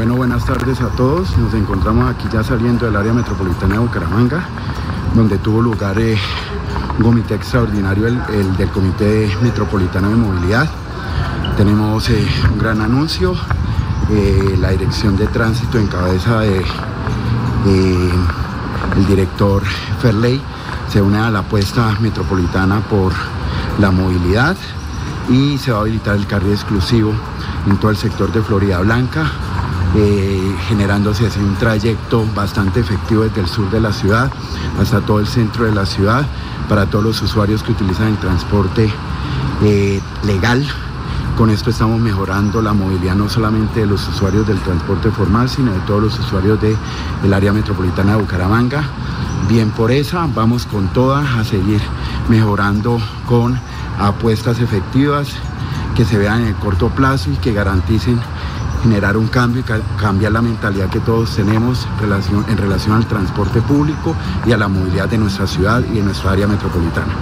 [SPEAKER 8] Bueno, buenas tardes a todos. Nos encontramos aquí ya saliendo del área metropolitana de Bucaramanga, donde tuvo lugar eh, un comité extraordinario, el, del Comité Metropolitano de Movilidad. Tenemos eh, un gran anuncio, eh, la Dirección de Tránsito en cabeza de el director Ferley se une a la apuesta metropolitana por la movilidad y se va a habilitar el carril exclusivo en todo el sector de Florida Blanca, eh, generándose así un trayecto bastante efectivo desde el sur de la ciudad hasta todo el centro de la ciudad para todos los usuarios que utilizan el transporte eh, legal. Con esto estamos mejorando la movilidad no solamente de los usuarios del transporte formal, sino de todos los usuarios del área metropolitana de Bucaramanga. Bien por esa, vamos con todas a seguir mejorando con apuestas efectivas que se vean en el corto plazo y que garanticen generar un cambio y cambiar la mentalidad que todos tenemos en relación al transporte público y a la movilidad de nuestra ciudad y de nuestra área metropolitana.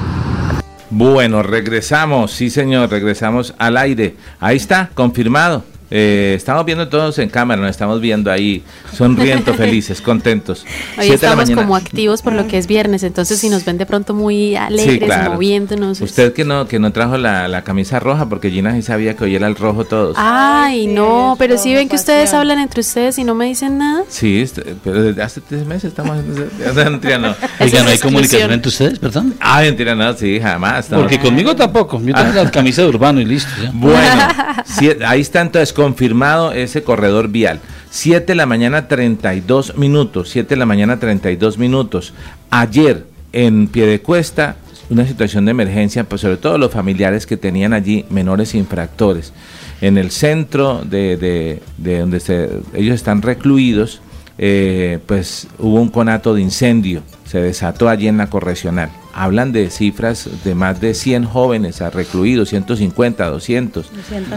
[SPEAKER 1] Bueno, regresamos, sí señor, regresamos al aire. Ahí está, confirmado. Eh, estamos viendo todos en cámara, nos estamos viendo ahí sonriendo, felices, contentos.
[SPEAKER 3] Hoy estamos como activos por lo que es viernes, entonces si nos ven de pronto muy alegres, moviéndonos.
[SPEAKER 1] Usted que no que no trajo la, camisa roja, porque Gina sí sabía que hoy era el rojo todos.
[SPEAKER 3] Ay, no, pero si ven que ustedes hablan entre ustedes y no me dicen nada.
[SPEAKER 1] Sí, este, pero desde hace tres meses estamos...
[SPEAKER 4] mentira, no. Oiga, ¿no hay comunicación entre ustedes, perdón?
[SPEAKER 1] Ah, mentira, no, sí, jamás.
[SPEAKER 4] Porque conmigo tampoco, yo tengo la camisa de urbano y listo.
[SPEAKER 1] Bueno, ahí está entonces confirmado ese corredor vial. 7 de la mañana 32 minutos, 7 de la mañana 32 minutos. Ayer en Piedecuesta, una situación de emergencia, pues sobre todo los familiares que tenían allí menores infractores. En el centro de, donde se, ellos están recluidos, eh, pues hubo un conato de incendio, se desató allí en la correccional. Hablan de cifras de más de 100 jóvenes recluidos, 150, 200,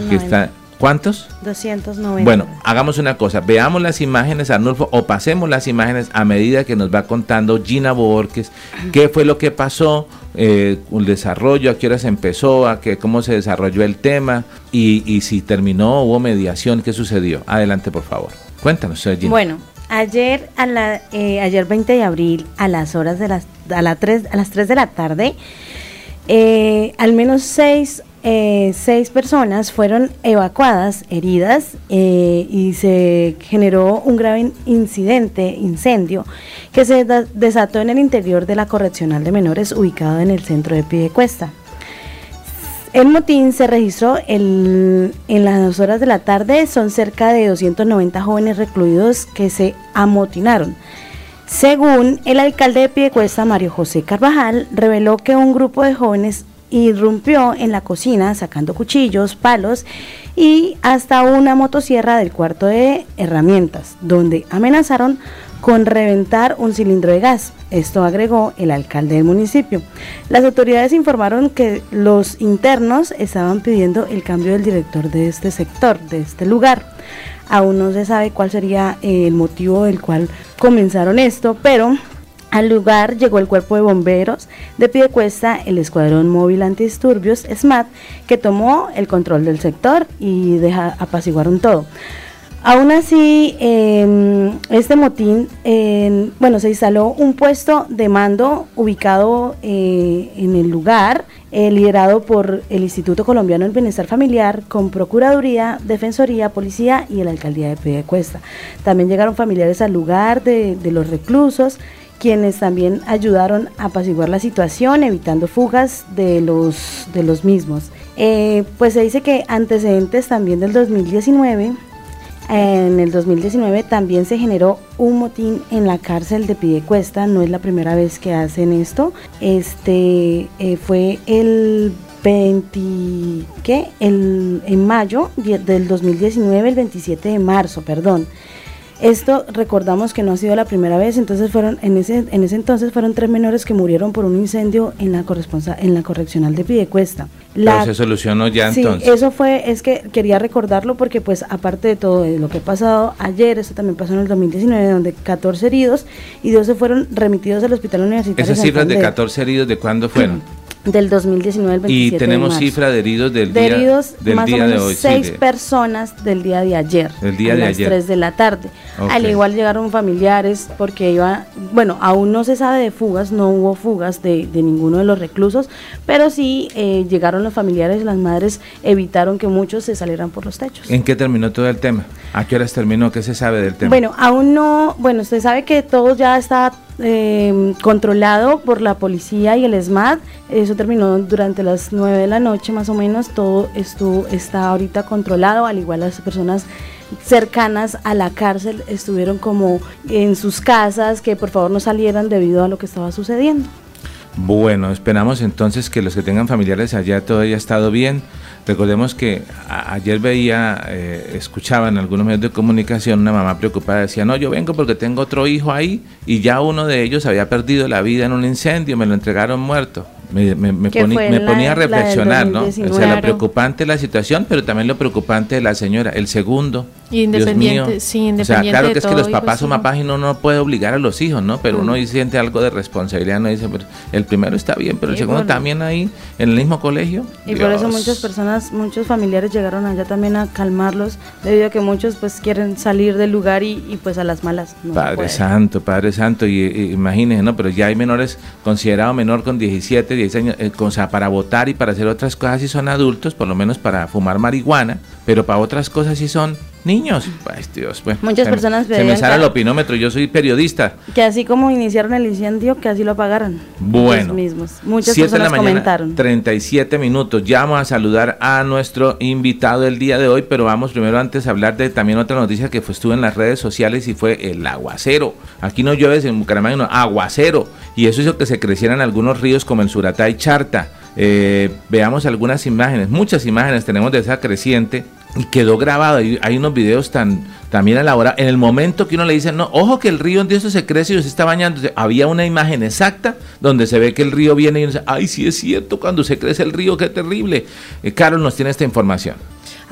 [SPEAKER 1] que están ¿Cuántos?
[SPEAKER 5] 290.
[SPEAKER 1] Bueno, hagamos una cosa, veamos las imágenes, Arnulfo, o pasemos las imágenes a medida que nos va contando Gina Borges, qué fue lo que pasó, eh, el desarrollo, a qué horas empezó, a qué, cómo se desarrolló el tema y, si terminó, hubo mediación, qué sucedió. Adelante, por favor. Cuéntanos,
[SPEAKER 5] Gina. Bueno, ayer, a la, eh, ayer 20 de abril, a las horas de las, a, la 3, a las 3 de la tarde, eh, al menos seis eh, seis personas fueron evacuadas, heridas, eh, y se generó un grave incidente, incendio, que se desató en el interior de la correccional de menores ubicado en el centro de Piedecuesta. El motín se registró en las horas de la tarde, son cerca de 290 jóvenes recluidos que se amotinaron. Según el alcalde de Piedecuesta, Mario José Carvajal, reveló que un grupo de jóvenes irrumpió en la cocina sacando cuchillos, palos y hasta una motosierra del cuarto de herramientas, donde amenazaron con reventar un cilindro de gas. Esto agregó el alcalde del municipio. Las autoridades informaron que los internos estaban pidiendo el cambio del director de este sector, de este lugar. Aún no se sabe cuál sería el motivo del cual comenzaron esto, pero al lugar llegó el cuerpo de bomberos de Piedecuesta, el Escuadrón Móvil Antidisturbios, SMAT, que tomó el control del sector y deja, apaciguaron todo. Aún así, em, este motín, bueno, se instaló un puesto de mando ubicado eh, en el lugar, eh, liderado por el Instituto Colombiano del Bienestar Familiar, con Procuraduría, Defensoría, Policía y la Alcaldía de Piedecuesta. También llegaron familiares al lugar de los reclusos quienes también ayudaron a apaciguar la situación, evitando fugas de los, de los mismos. Eh, pues se dice que antecedentes también del 2019, en el 2019 también se generó un motín en la cárcel de Pidecuesta, no es la primera vez que hacen esto. Este eh, fue el 20, ¿qué? El, en mayo del 2019, el 27 de marzo, perdón. Esto recordamos que no ha sido la primera vez, entonces fueron en ese en ese entonces fueron tres menores que murieron por un incendio en la en la correccional de Pidecuesta.
[SPEAKER 1] La, se solucionó ya
[SPEAKER 5] sí, eso fue es que quería recordarlo porque pues aparte de todo lo que ha pasado ayer, esto también pasó en el 2019 donde 14 heridos y 12 fueron remitidos al hospital universitario.
[SPEAKER 1] Esas cifras de 14 heridos de cuándo fueron?
[SPEAKER 5] Del 2019 al 27
[SPEAKER 1] Y tenemos cifra de heridos del
[SPEAKER 5] de
[SPEAKER 1] día,
[SPEAKER 5] heridos, del más día o menos de hoy. Seis personas del día de ayer.
[SPEAKER 1] El día
[SPEAKER 5] a
[SPEAKER 1] de
[SPEAKER 5] las
[SPEAKER 1] ayer.
[SPEAKER 5] 3 de la tarde. Al igual llegaron familiares porque iba, bueno, aún no se sabe de fugas, no hubo fugas de, de ninguno de los reclusos, pero sí eh, llegaron los familiares, las madres evitaron que muchos se salieran por los techos.
[SPEAKER 1] ¿En qué terminó todo el tema? ¿A qué horas terminó? ¿Qué se sabe del tema?
[SPEAKER 5] Bueno, aún no, bueno, usted sabe que todo ya está eh, controlado por la policía y el SMAT. Eso terminó durante las 9 de la noche más o menos. Todo estuvo, está ahorita controlado, al igual las personas cercanas a la cárcel estuvieron como en sus casas, que por favor no salieran debido a lo que estaba sucediendo.
[SPEAKER 1] Bueno, esperamos entonces que los que tengan familiares allá todo haya estado bien. Recordemos que ayer veía, eh, escuchaba en algunos medios de comunicación una mamá preocupada, decía, no, yo vengo porque tengo otro hijo ahí y ya uno de ellos había perdido la vida en un incendio, me lo entregaron muerto me, me, ponía a reflexionar, ¿no? O sea, lo preocupante la situación, pero también lo preocupante de la señora. El segundo,
[SPEAKER 3] independiente, sí, independiente.
[SPEAKER 1] O sea, claro que es que los papás son papás y uno no puede obligar a los hijos, ¿no? Pero uno siente algo de responsabilidad, no dice, pero el primero está bien, pero el segundo también ahí, en el mismo colegio.
[SPEAKER 5] Y por eso muchas personas, muchos familiares llegaron allá también a calmarlos, debido a que muchos pues quieren salir del lugar y, pues a las malas.
[SPEAKER 1] padre Santo, Padre Santo, y, y imagínense, ¿no? Pero ya hay menores considerados menor con 17, años, eh, o sea, para votar y para hacer otras cosas si son adultos, por lo menos para fumar marihuana, pero para otras cosas sí son niños. Ay, Dios,
[SPEAKER 5] Muchas personas
[SPEAKER 1] se me sale el opinómetro, yo soy periodista.
[SPEAKER 5] Que así como iniciaron el incendio, que así lo apagaran.
[SPEAKER 1] Bueno,
[SPEAKER 5] mismos. Muchas personas
[SPEAKER 1] la comentaron. 37 minutos. Ya vamos a saludar a nuestro invitado del día de hoy, pero vamos primero antes a hablar de también otra noticia que fue, estuvo en las redes sociales y fue el aguacero. Aquí no llueve en Bucaramanga, no, aguacero. Y eso hizo que se crecieran algunos ríos como el Suratá y Charta. Eh, veamos algunas imágenes, muchas imágenes tenemos de esa creciente y quedó grabado. Hay, unos videos tan también a la hora, en el momento que uno le dice, no, ojo que el río en Dios se crece y se está bañando, había una imagen exacta donde se ve que el río viene y uno dice, ay, sí es cierto, cuando se crece el río, qué terrible. Eh, Carlos nos tiene esta información.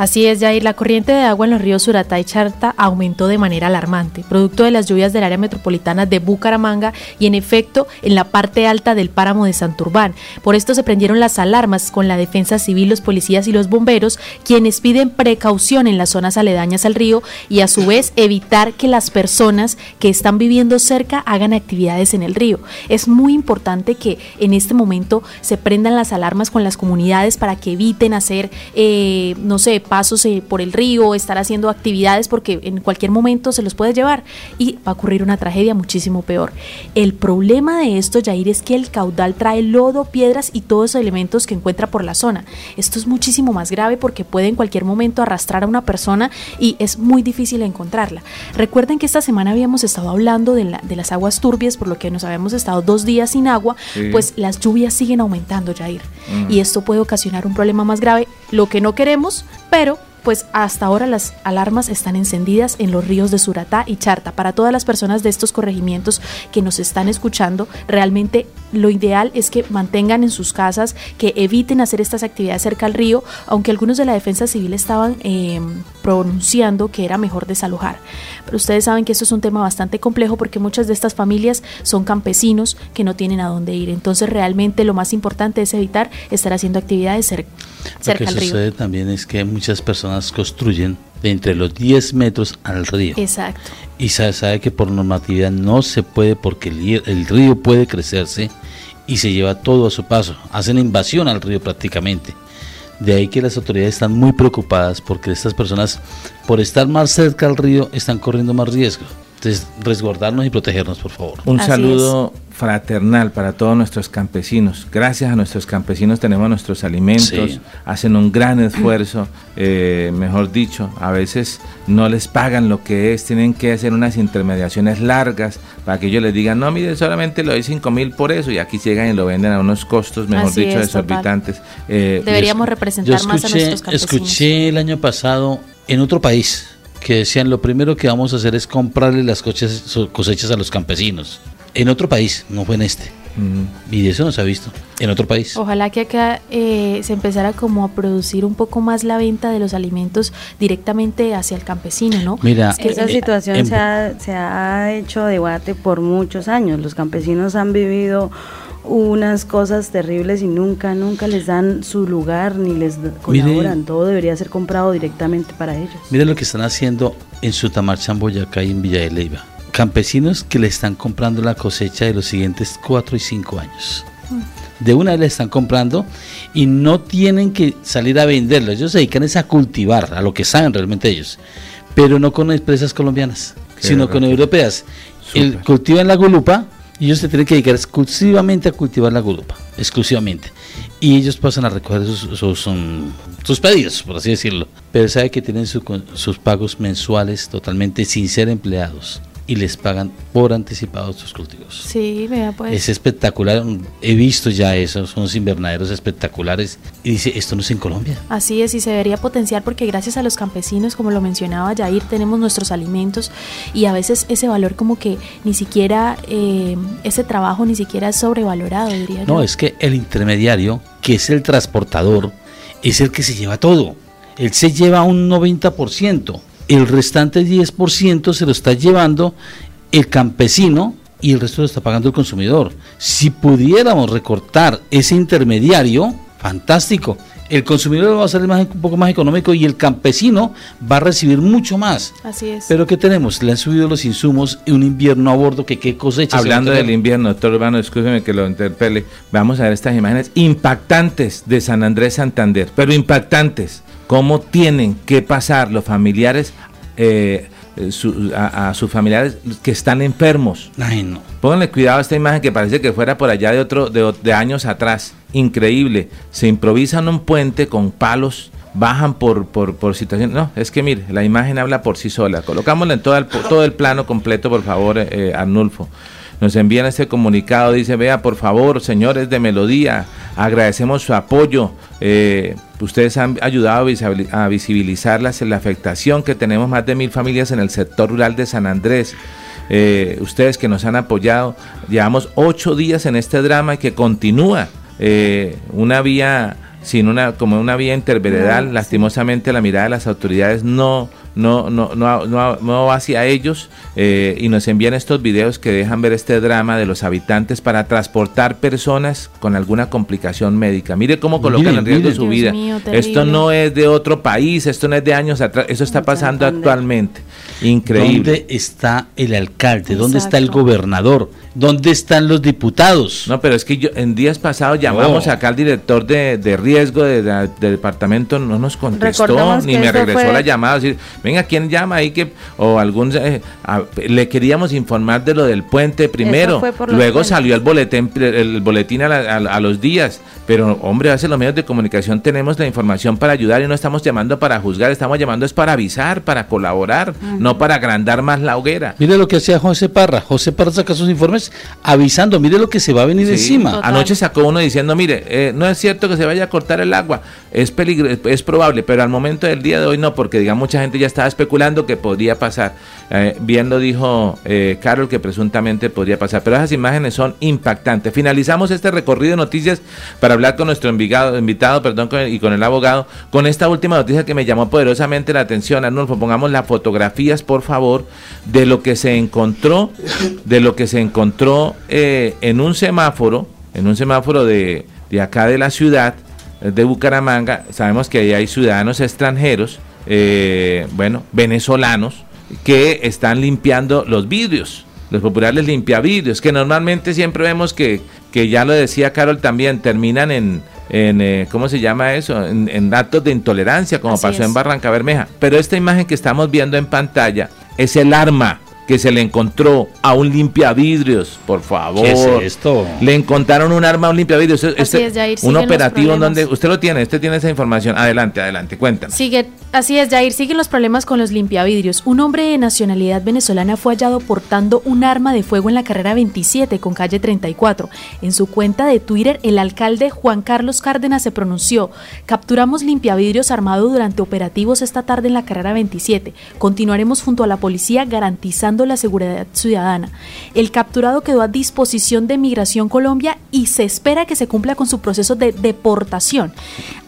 [SPEAKER 3] Así es, Jair, la corriente de agua en los ríos Suratá y Charta aumentó de manera alarmante, producto de las lluvias del área metropolitana de Bucaramanga y en efecto en la parte alta del páramo de Santurbán. Por esto se prendieron las alarmas con la defensa civil, los policías y los bomberos, quienes piden precaución en las zonas aledañas al río y a su vez evitar que las personas que están viviendo cerca hagan actividades en el río. Es muy importante que en este momento se prendan las alarmas con las comunidades para que eviten hacer, eh, no sé, pasos eh, por el río, estar haciendo actividades porque en cualquier momento se los puede llevar y va a ocurrir una tragedia muchísimo peor. El problema de esto, Jair, es que el caudal trae lodo, piedras y todos los elementos que encuentra por la zona. Esto es muchísimo más grave porque puede en cualquier momento arrastrar a una persona y es muy difícil encontrarla. Recuerden que esta semana habíamos estado hablando de, la, de las aguas turbias, por lo que nos habíamos estado dos días sin agua, pues las lluvias siguen aumentando, Jair. Y esto puede ocasionar un problema más grave. Lo que no queremos, pero pues hasta ahora las alarmas están encendidas en los ríos de Suratá y Charta. Para todas las personas de estos corregimientos que nos están escuchando, realmente lo ideal es que mantengan en sus casas, que eviten hacer estas actividades cerca al río, aunque algunos de la defensa civil estaban em, pronunciando que era mejor desalojar. Pero ustedes saben que esto es un tema bastante complejo porque muchas de estas familias son campesinos que no tienen a dónde ir. Entonces realmente lo más importante es evitar estar haciendo actividades cerca, cerca río.
[SPEAKER 4] Lo que sucede también es que muchas personas construyen de entre los 10 metros al río.
[SPEAKER 3] Exacto.
[SPEAKER 4] Y se sabe que por normatividad no se puede porque el, río puede crecerse y se lleva todo a su paso. Hacen invasión al río prácticamente. De ahí que las autoridades están muy preocupadas porque estas personas, por estar más cerca al río, están corriendo más riesgo. Entonces, resguardarnos y protegernos, por favor.
[SPEAKER 1] Un saludo fraternal para todos nuestros campesinos. Gracias a nuestros campesinos tenemos nuestros alimentos, hacen un gran esfuerzo, eh, mejor dicho, a veces no les pagan lo que es, tienen que hacer unas intermediaciones largas para que ellos les digan, no, mire, solamente lo doy 5 mil por eso y aquí llegan y lo venden a unos costos, mejor dicho, desorbitantes.
[SPEAKER 3] Eh, Deberíamos representar más a nuestros campesinos.
[SPEAKER 4] Escuché el año pasado en otro país que decían lo primero que vamos a hacer es comprarle las cosechas, a los campesinos. En otro país, no fue en este. Mm. Y eso no se ha visto en otro país.
[SPEAKER 3] Ojalá que acá eh, se empezara como a producir un poco más la venta de los alimentos directamente hacia el campesino, ¿no?
[SPEAKER 5] Mira, esa situación se, ha, se ha hecho debate por muchos años. Los campesinos han vivido unas cosas terribles y nunca, nunca les dan su lugar ni les colaboran. Todo debería ser comprado directamente para ellos.
[SPEAKER 4] Mire lo que están haciendo en Sutamarcha, en Boyacá y en Villa de Leyva. Campesinos que le están comprando la cosecha de los siguientes cuatro y cinco años. De una vez le están comprando y no tienen que salir a venderlo. Ellos se dedican a cultivar, a lo que saben realmente ellos. Pero no con empresas colombianas, sino con europeas. El, cultivan la gulupa Y ellos se tienen que dedicar exclusivamente a cultivar la gurupa, exclusivamente. Y ellos pasan a recoger sus, sus, um, sus pedidos, por así decirlo. Pero sabe que tienen su- sus pagos mensuales totalmente sin ser empleados y les pagan por anticipado sus cultivos.
[SPEAKER 3] Sí, vea pues.
[SPEAKER 4] Es espectacular, he visto ya eso, son unos invernaderos espectaculares. Y dice, esto no es en Colombia.
[SPEAKER 3] Así es, y se debería potenciar porque gracias a los campesinos, como lo mencionaba Jair, tenemos nuestros alimentos y a veces ese valor como que ni siquiera, eh, ese trabajo ni siquiera es sobrevalorado, diría
[SPEAKER 4] No,
[SPEAKER 3] yo.
[SPEAKER 4] es que el intermediario, que es el transportador, es el que se lleva todo. Él se lleva un 90%. El restante 10% se lo está llevando el campesino y el resto lo está pagando el consumidor. Si pudiéramos recortar ese intermediario, fantástico. El consumidor va a salir más, un poco más económico y el campesino va a recibir mucho más.
[SPEAKER 3] Así es.
[SPEAKER 4] Pero ¿qué tenemos? Le han subido los insumos y un invierno a bordo que qué cosecha.
[SPEAKER 1] Hablando del invierno, doctor Urbano, discúlpeme que lo interpele. Vamos a ver estas imágenes impactantes de San Andrés Santander, pero impactantes. ¿Cómo tienen que pasar los familiares, eh, su- a, a sus familiares que están enfermos?
[SPEAKER 4] Ay, no.
[SPEAKER 1] Pónganle cuidado a esta imagen que parece que fuera por allá de otro de, años atrás. Increíble. Se improvisan un puente con palos, bajan por, por, por situación. No, es que mire, la imagen habla por sí sola. Colocámosla en todo el, todo el plano completo, por favor, eh, Arnulfo. Nos envían este comunicado, dice, vea, por favor, señores de Melodía, agradecemos su apoyo. Eh, ustedes han ayudado a visibili- a visibilizar las- la afectación que tenemos más de mil familias en el sector rural de San Andrés. Eh, ustedes que nos han apoyado, llevamos ocho días en este drama que continúa eh, una vía sin una como una vía interveredal lastimosamente la mirada de las autoridades no no no no, no, no va hacia ellos eh, y nos envían estos videos que dejan ver este drama de los habitantes para transportar personas con alguna complicación médica. Mire cómo colocan en riesgo su
[SPEAKER 3] Dios
[SPEAKER 1] vida
[SPEAKER 3] mío,
[SPEAKER 1] esto no es de otro país esto no es de años atrás eso está pasando actualmente increíble
[SPEAKER 4] ¿Dónde está el alcalde? ¿Dónde está el gobernador? ¿Dónde están los diputados?
[SPEAKER 1] No, pero es que yo en días pasados llamamos
[SPEAKER 4] No.
[SPEAKER 1] acá al director de, de riesgo de- de- del departamento, no nos contestó,
[SPEAKER 5] Recordemos
[SPEAKER 1] ni me regresó
[SPEAKER 5] fue-
[SPEAKER 1] la llamada. Decir, venga, ¿quién llama ahí? que O algún. eh, a- le queríamos informar de lo del puente primero. Luego
[SPEAKER 5] puentes.
[SPEAKER 1] salió el boletín, el boletín a, la- a- a los días. Pero, hombre, a veces los medios de comunicación tenemos la información para ayudar y no estamos llamando para juzgar, estamos llamando es para avisar, para colaborar, no para agrandar más la hoguera.
[SPEAKER 4] Mire lo que hacía José Parra. José Parra saca sus informes avisando, mire lo que se va a venir
[SPEAKER 1] Sí.
[SPEAKER 4] encima.
[SPEAKER 3] Total.
[SPEAKER 1] Anoche sacó uno diciendo, mire, eh, no es cierto que se vaya a cortar el agua, es peligro, es probable, pero al momento del día de hoy no, porque digamos mucha gente ya estaba especulando que podría pasar. Eh, bien lo dijo eh, Carol que presuntamente podría pasar, pero esas imágenes son impactantes. Finalizamos este recorrido de noticias para hablar con nuestro invitado, invitado perdón, con el- y con el abogado, con esta última noticia que me llamó poderosamente la atención. Arnulfo, pongamos las por favor, de lo que se encontró, de lo que se encontró eh, en un semáforo, en un semáforo de, de acá de la ciudad, eh, de Bucaramanga. Sabemos que ahí hay ciudadanos extranjeros, eh, bueno, venezolanos, que están limpiando los vidrios, los populares limpiavidrios, que normalmente siempre vemos que, que ya lo decía Carol también, terminan en, en eh, ¿cómo se llama eso? En, en actos de intolerancia, como
[SPEAKER 3] Así
[SPEAKER 1] pasó
[SPEAKER 3] es.
[SPEAKER 1] en Barranca Bermeja. Pero esta imagen que estamos viendo en pantalla es el arma que se le encontró a un limpiavidrios, por favor.
[SPEAKER 4] ¿Qué es esto?
[SPEAKER 1] Le encontraron un arma a un limpiavidrios. Este-
[SPEAKER 3] Así es, Jair,
[SPEAKER 1] un operativo en donde usted lo tiene, usted tiene esa información. Adelante, adelante, cuéntanos.
[SPEAKER 3] Sigue, así es, Jair, siguen los problemas con los limpiavidrios. Un hombre de nacionalidad venezolana fue hallado portando un arma de fuego en la carrera 27 con calle 34. En su cuenta de Twitter, el alcalde Juan Carlos Cárdenas se pronunció: Capturamos limpiavidrios armado durante operativos esta tarde en la carrera 27. Continuaremos junto a la policía garantizando la seguridad ciudadana. El capturado quedó a disposición de Migración Colombia y se espera que se cumpla con su proceso de deportación.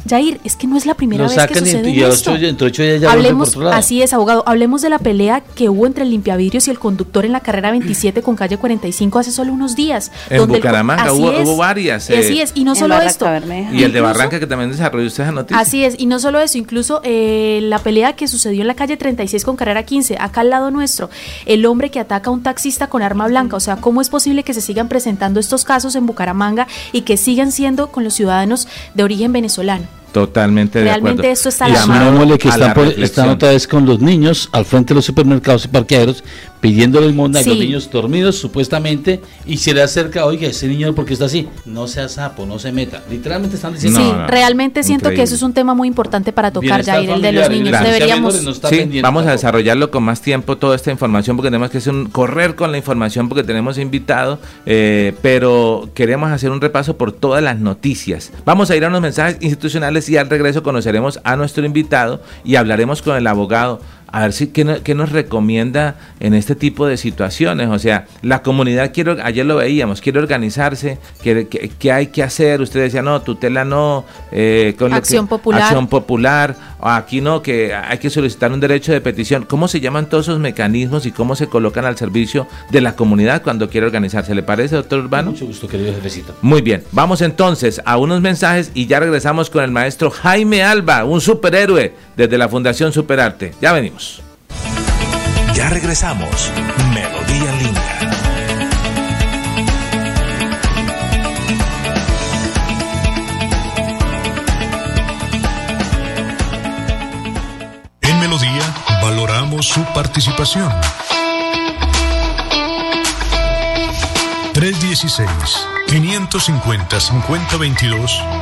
[SPEAKER 3] Jair, es que no es la primera vez que
[SPEAKER 4] y,
[SPEAKER 3] sucede
[SPEAKER 4] y
[SPEAKER 3] esto.
[SPEAKER 4] ocho- entre ocho días ya
[SPEAKER 3] Hablemos, así es, abogado, hablemos de la pelea que hubo entre el limpiavidrios y el conductor en la carrera 27 con calle 45 hace solo unos días.
[SPEAKER 1] En
[SPEAKER 3] donde
[SPEAKER 1] Bucaramanga hubo-
[SPEAKER 3] es,
[SPEAKER 1] hubo varias, eh,
[SPEAKER 3] Así es, y no solo esto.
[SPEAKER 5] Bermeja.
[SPEAKER 1] Y el de Barranca que también desarrolló usted esa noticia.
[SPEAKER 3] Así es, y no solo eso, incluso eh, la pelea que sucedió en la calle 36 con carrera 15, acá al lado nuestro, el hombre que ataca a un taxista con arma blanca, o sea, ¿cómo es posible que se sigan presentando estos casos en Bucaramanga y que sigan siendo con los ciudadanos de origen venezolano?
[SPEAKER 1] Totalmente de
[SPEAKER 3] Realmente
[SPEAKER 1] acuerdo.
[SPEAKER 3] esto está
[SPEAKER 4] Sumémosle que
[SPEAKER 1] a la
[SPEAKER 4] están, por- están otra vez con los niños al frente de los supermercados y parqueaderos pidiéndole limosna a los niños dormidos supuestamente y se le acerca, oiga, ese niño porque está así, no sea sapo, no se meta. Literalmente están diciendo.
[SPEAKER 3] Sí, realmente siento que eso es un tema muy importante para tocar, ya el de los niños. Deberíamos.
[SPEAKER 1] Sí, vamos a desarrollarlo con más tiempo toda esta información porque tenemos que hacer un, correr con la información porque tenemos invitado, eh, pero queremos hacer un repaso por todas las noticias. Vamos a ir a unos mensajes institucionales y al regreso conoceremos a nuestro invitado y hablaremos con el abogado a ver si qué, nos recomienda en este tipo de situaciones. O sea, la comunidad quiere, ayer lo veíamos, quiere organizarse, quiere, ¿qué, hay que hacer? Usted decía, no, tutela no,
[SPEAKER 3] eh, con acción popular.
[SPEAKER 1] Acción popular, aquí no, que hay que solicitar un derecho de petición. ¿Cómo se llaman todos esos mecanismos y cómo se colocan al servicio de la comunidad cuando quiere organizarse? ¿Le parece, doctor Urbano?
[SPEAKER 4] Mucho gusto, querido jefecito.
[SPEAKER 1] Muy bien, vamos entonces a unos mensajes y ya regresamos con el maestro Jaime Alba, un superhéroe desde la Fundación Superarte. Ya venimos.
[SPEAKER 2] Ya regresamos. Melodía línea.
[SPEAKER 9] En Melodía valoramos su participación. 316 550-5022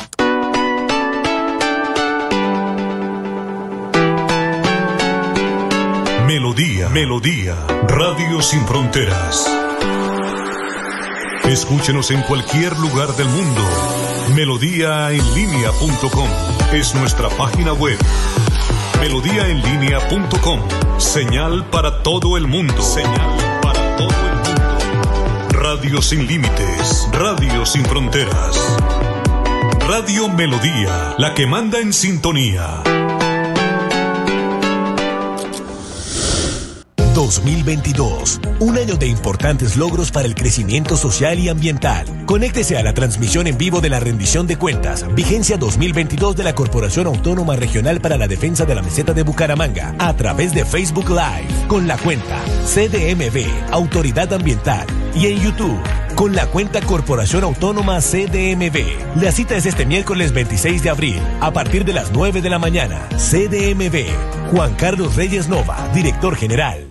[SPEAKER 9] Melodía, Melodía, Radio Sin Fronteras. Escúchenos en cualquier lugar del mundo. Melodíaenlínea.com es nuestra página web. Melodíaenlínea.com, señal para todo el mundo. Señal para todo el mundo. Radio sin límites, Radio sin fronteras. Radio Melodía, la que manda en sintonía.
[SPEAKER 2] 2022, un año de importantes logros para el crecimiento social y ambiental. Conéctese a la transmisión en vivo de la rendición de cuentas, vigencia 2022 de la Corporación Autónoma Regional para la Defensa de la Meseta de Bucaramanga, a través de Facebook Live, con la cuenta CDMB, Autoridad Ambiental, y en YouTube, con la cuenta Corporación Autónoma CDMB. La cita es este miércoles 26 de abril, a partir de las 9 de la mañana. CDMB, Juan Carlos Reyes Nova, director general.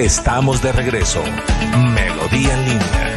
[SPEAKER 2] Estamos de regreso. Melodía en línea.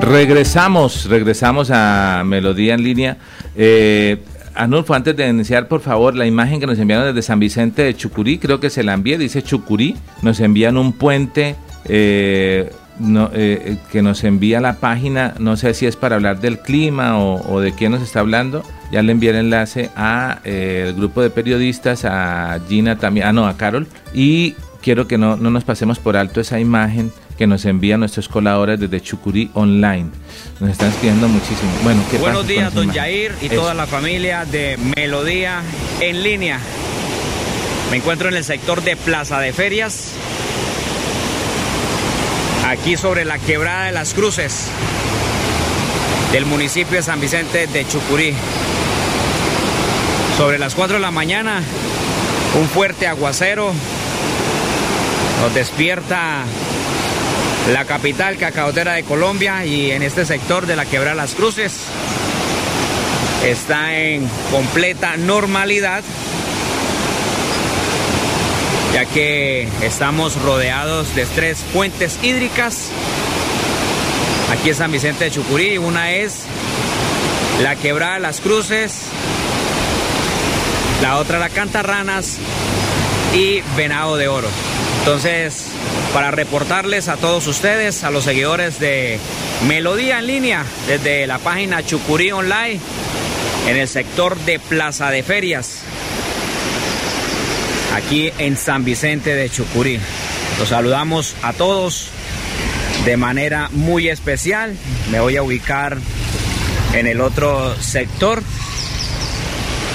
[SPEAKER 1] Regresamos, regresamos a Melodía en línea. Eh, Anulfo, antes de iniciar, por favor, la imagen que nos enviaron desde San Vicente de Chucurí, creo que se la envié, dice Chucurí, nos envían un puente eh, no, eh, que nos envía la página, no sé si es para hablar del clima o, de quién nos está hablando, ya le envié el enlace a eh, el grupo de periodistas, a Gina también, ah no, a Carol, y quiero que no, no nos pasemos por alto esa imagen que nos envían nuestros colaboradores desde Chucurí Online. Nos están escribiendo muchísimo. Bueno,
[SPEAKER 10] ¿qué Buenos días, don Jair y toda la familia de Melodía en línea. Me encuentro en el sector de Plaza de Ferias, aquí sobre la quebrada de las cruces del municipio de San Vicente de Chucurí. Sobre las 4 de la mañana, un fuerte aguacero nos despierta la capital cacaotera de Colombia y en este sector de la quebrada de las cruces está en completa normalidad ya que estamos rodeados de tres fuentes hídricas aquí en San Vicente de Chucurí. Una es la quebrada Las Cruces, la otra era Cantarranas y Venado de Oro. Entonces, para reportarles a todos ustedes, a los seguidores de Melodía en línea, desde la página Chucurí Online, en el sector de Plaza de Ferias, aquí en San Vicente de Chucurí. Los saludamos a todos de manera muy especial. Me voy a ubicar en el otro sector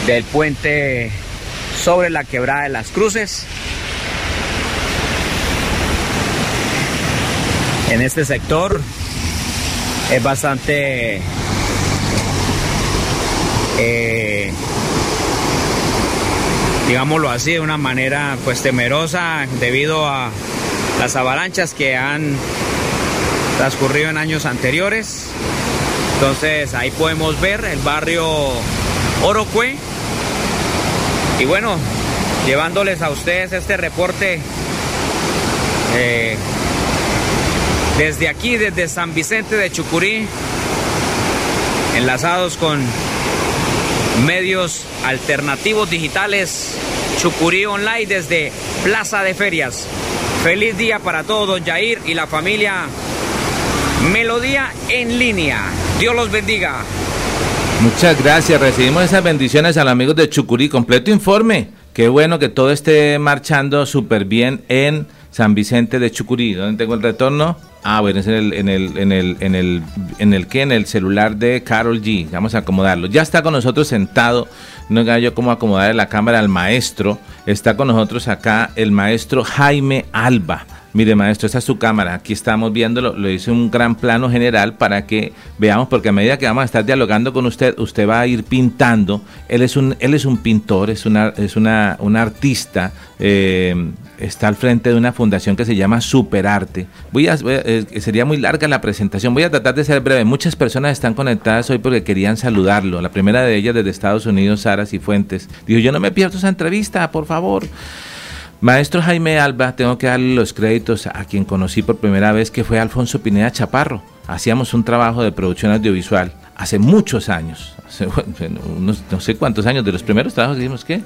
[SPEAKER 10] del puente sobre la quebrada de las cruces. En este sector es bastante eh, digámoslo así, de una manera pues temerosa debido a las avalanchas que han transcurrido en años anteriores. Entonces ahí podemos ver el barrio Orocue. Y bueno, llevándoles a ustedes este reporte eh, desde aquí, desde San Vicente de Chucurí, enlazados con medios alternativos digitales, Chucurí Online desde Plaza de Ferias. Feliz día para todos, don Jair y la familia Melodía en línea. Dios los bendiga.
[SPEAKER 1] Muchas gracias. Recibimos esas bendiciones a los amigos de Chucurí. Completo informe. Qué bueno que todo esté marchando súper bien en San Vicente de Chucurí. ¿Dónde tengo el retorno? Ah, bueno, es en el, en el, en el, en el, en el que, en el celular de Carol G. Vamos a acomodarlo. Ya está con nosotros sentado. No yo cómo acomodar la cámara al maestro. Está con nosotros acá el maestro Jaime Alba. Mire, maestro, esta es su cámara. Aquí estamos viéndolo. Lo hice un gran plano general para que veamos, porque a medida que vamos a estar dialogando con usted, usted va a ir pintando. Él es un, él es un pintor, es una, es una, un artista. Eh, está al frente de una fundación que se llama Superarte. Eh, sería muy larga la presentación. Voy a tratar de ser breve. Muchas personas están conectadas hoy porque querían saludarlo. La primera de ellas desde Estados Unidos, Sara Cifuentes. Dijo, yo no me pierdo esa entrevista, por favor. Maestro Jaime Alba, tengo que darle los créditos a quien conocí por primera vez, que fue Alfonso Pineda Chaparro. Hacíamos un trabajo de producción audiovisual hace muchos años, hace, no sé cuántos años, de los primeros trabajos que hicimos, ¿qué?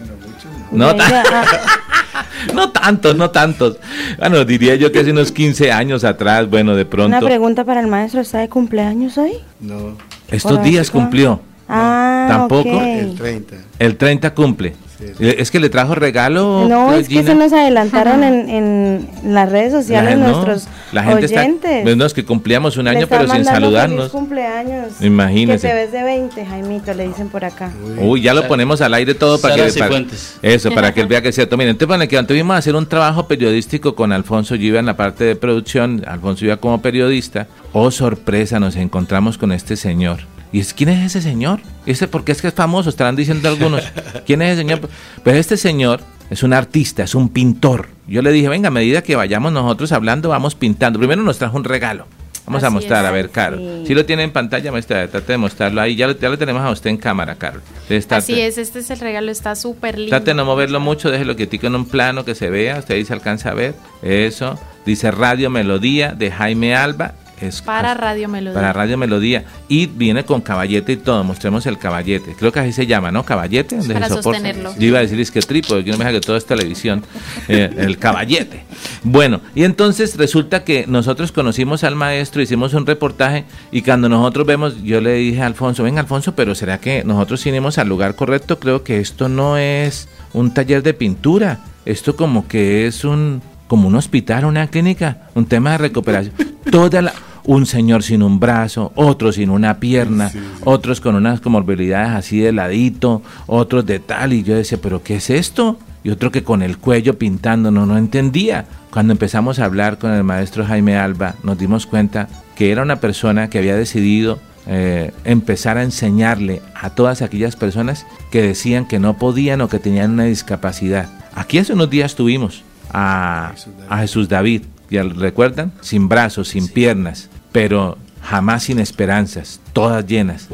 [SPEAKER 1] No, no tantos, no tantos. Bueno, diría yo que hace unos 15 años atrás, bueno, de pronto.
[SPEAKER 5] Una pregunta para el maestro, ¿está de cumpleaños hoy?
[SPEAKER 8] No.
[SPEAKER 1] Estos días cumplió.
[SPEAKER 5] Ah,
[SPEAKER 1] ¿Tampoco?
[SPEAKER 8] El 30.
[SPEAKER 1] El 30 cumple. Es que le trajo regalo.
[SPEAKER 5] No, es que se nos adelantaron en, en, las redes sociales nuestros
[SPEAKER 1] la gente oyentes. Está, no, es que cumplíamos un año, pero sin saludarnos.
[SPEAKER 5] cumpleaños.
[SPEAKER 1] Imagínese.
[SPEAKER 5] Que te ves de 20, Jaimito, le dicen por acá.
[SPEAKER 1] Uy, ya lo ponemos al aire todo para que. eso, para que él vea que es cierto. Miren, entonces, bueno, que tuvimos a hacer un trabajo periodístico con Alfonso. Iba en la parte de producción, Alfonso iba como periodista. Oh, sorpresa, nos encontramos con este señor ¿Y es, quién es ese señor? ¿Ese porque es que es famoso? Estarán diciendo algunos. ¿Quién es ese señor? Pues este señor es un artista, es un pintor. Yo le dije, venga, a medida que vayamos nosotros hablando, vamos pintando. Primero nos trajo un regalo. Vamos a mostrar, a ver, Carol. Si lo tiene en pantalla, maestra, trate de mostrarlo ahí. Ya lo, ya lo tenemos a usted en cámara, Carol.
[SPEAKER 3] Así es, este es el regalo, está súper lindo.
[SPEAKER 1] Trate de no moverlo mucho, déjelo quietico en un plano que se vea. Usted ahí se alcanza a ver. Eso. Dice Radio Melodía de Jaime Alba
[SPEAKER 3] para Radio Melodía.
[SPEAKER 1] Para Radio Melodía. Y viene con caballete y todo. Mostremos el caballete. Creo que así se llama, ¿no? Caballete.
[SPEAKER 3] para sostenerlo.
[SPEAKER 1] Yo iba a decir es que trípode, yo no me deja que todo es televisión. Eh, el caballete. Bueno, y entonces resulta que nosotros conocimos al maestro, hicimos un reportaje y cuando nosotros vemos, yo le dije a Alfonso, venga Alfonso, pero ¿será que nosotros iremos al lugar correcto? Creo que esto no es un taller de pintura. Esto como que es un como un hospital, una clínica, un tema de recuperación. Toda la un señor sin un brazo, otro sin una pierna, otros con unas comorbilidades así de ladito, otros de tal, y yo decía, pero ¿qué es esto? Y otro que con el cuello pintando, no, no entendía. Cuando empezamos a hablar con el maestro Jaime Alba, nos dimos cuenta que era una persona que había decidido eh, empezar a enseñarle a todas aquellas personas que decían que no podían o que tenían una discapacidad. Aquí hace unos días tuvimos a, a Jesús David, ¿ya recuerdan? Sin brazos, sin piernas, pero jamás sin esperanzas, todas llenas.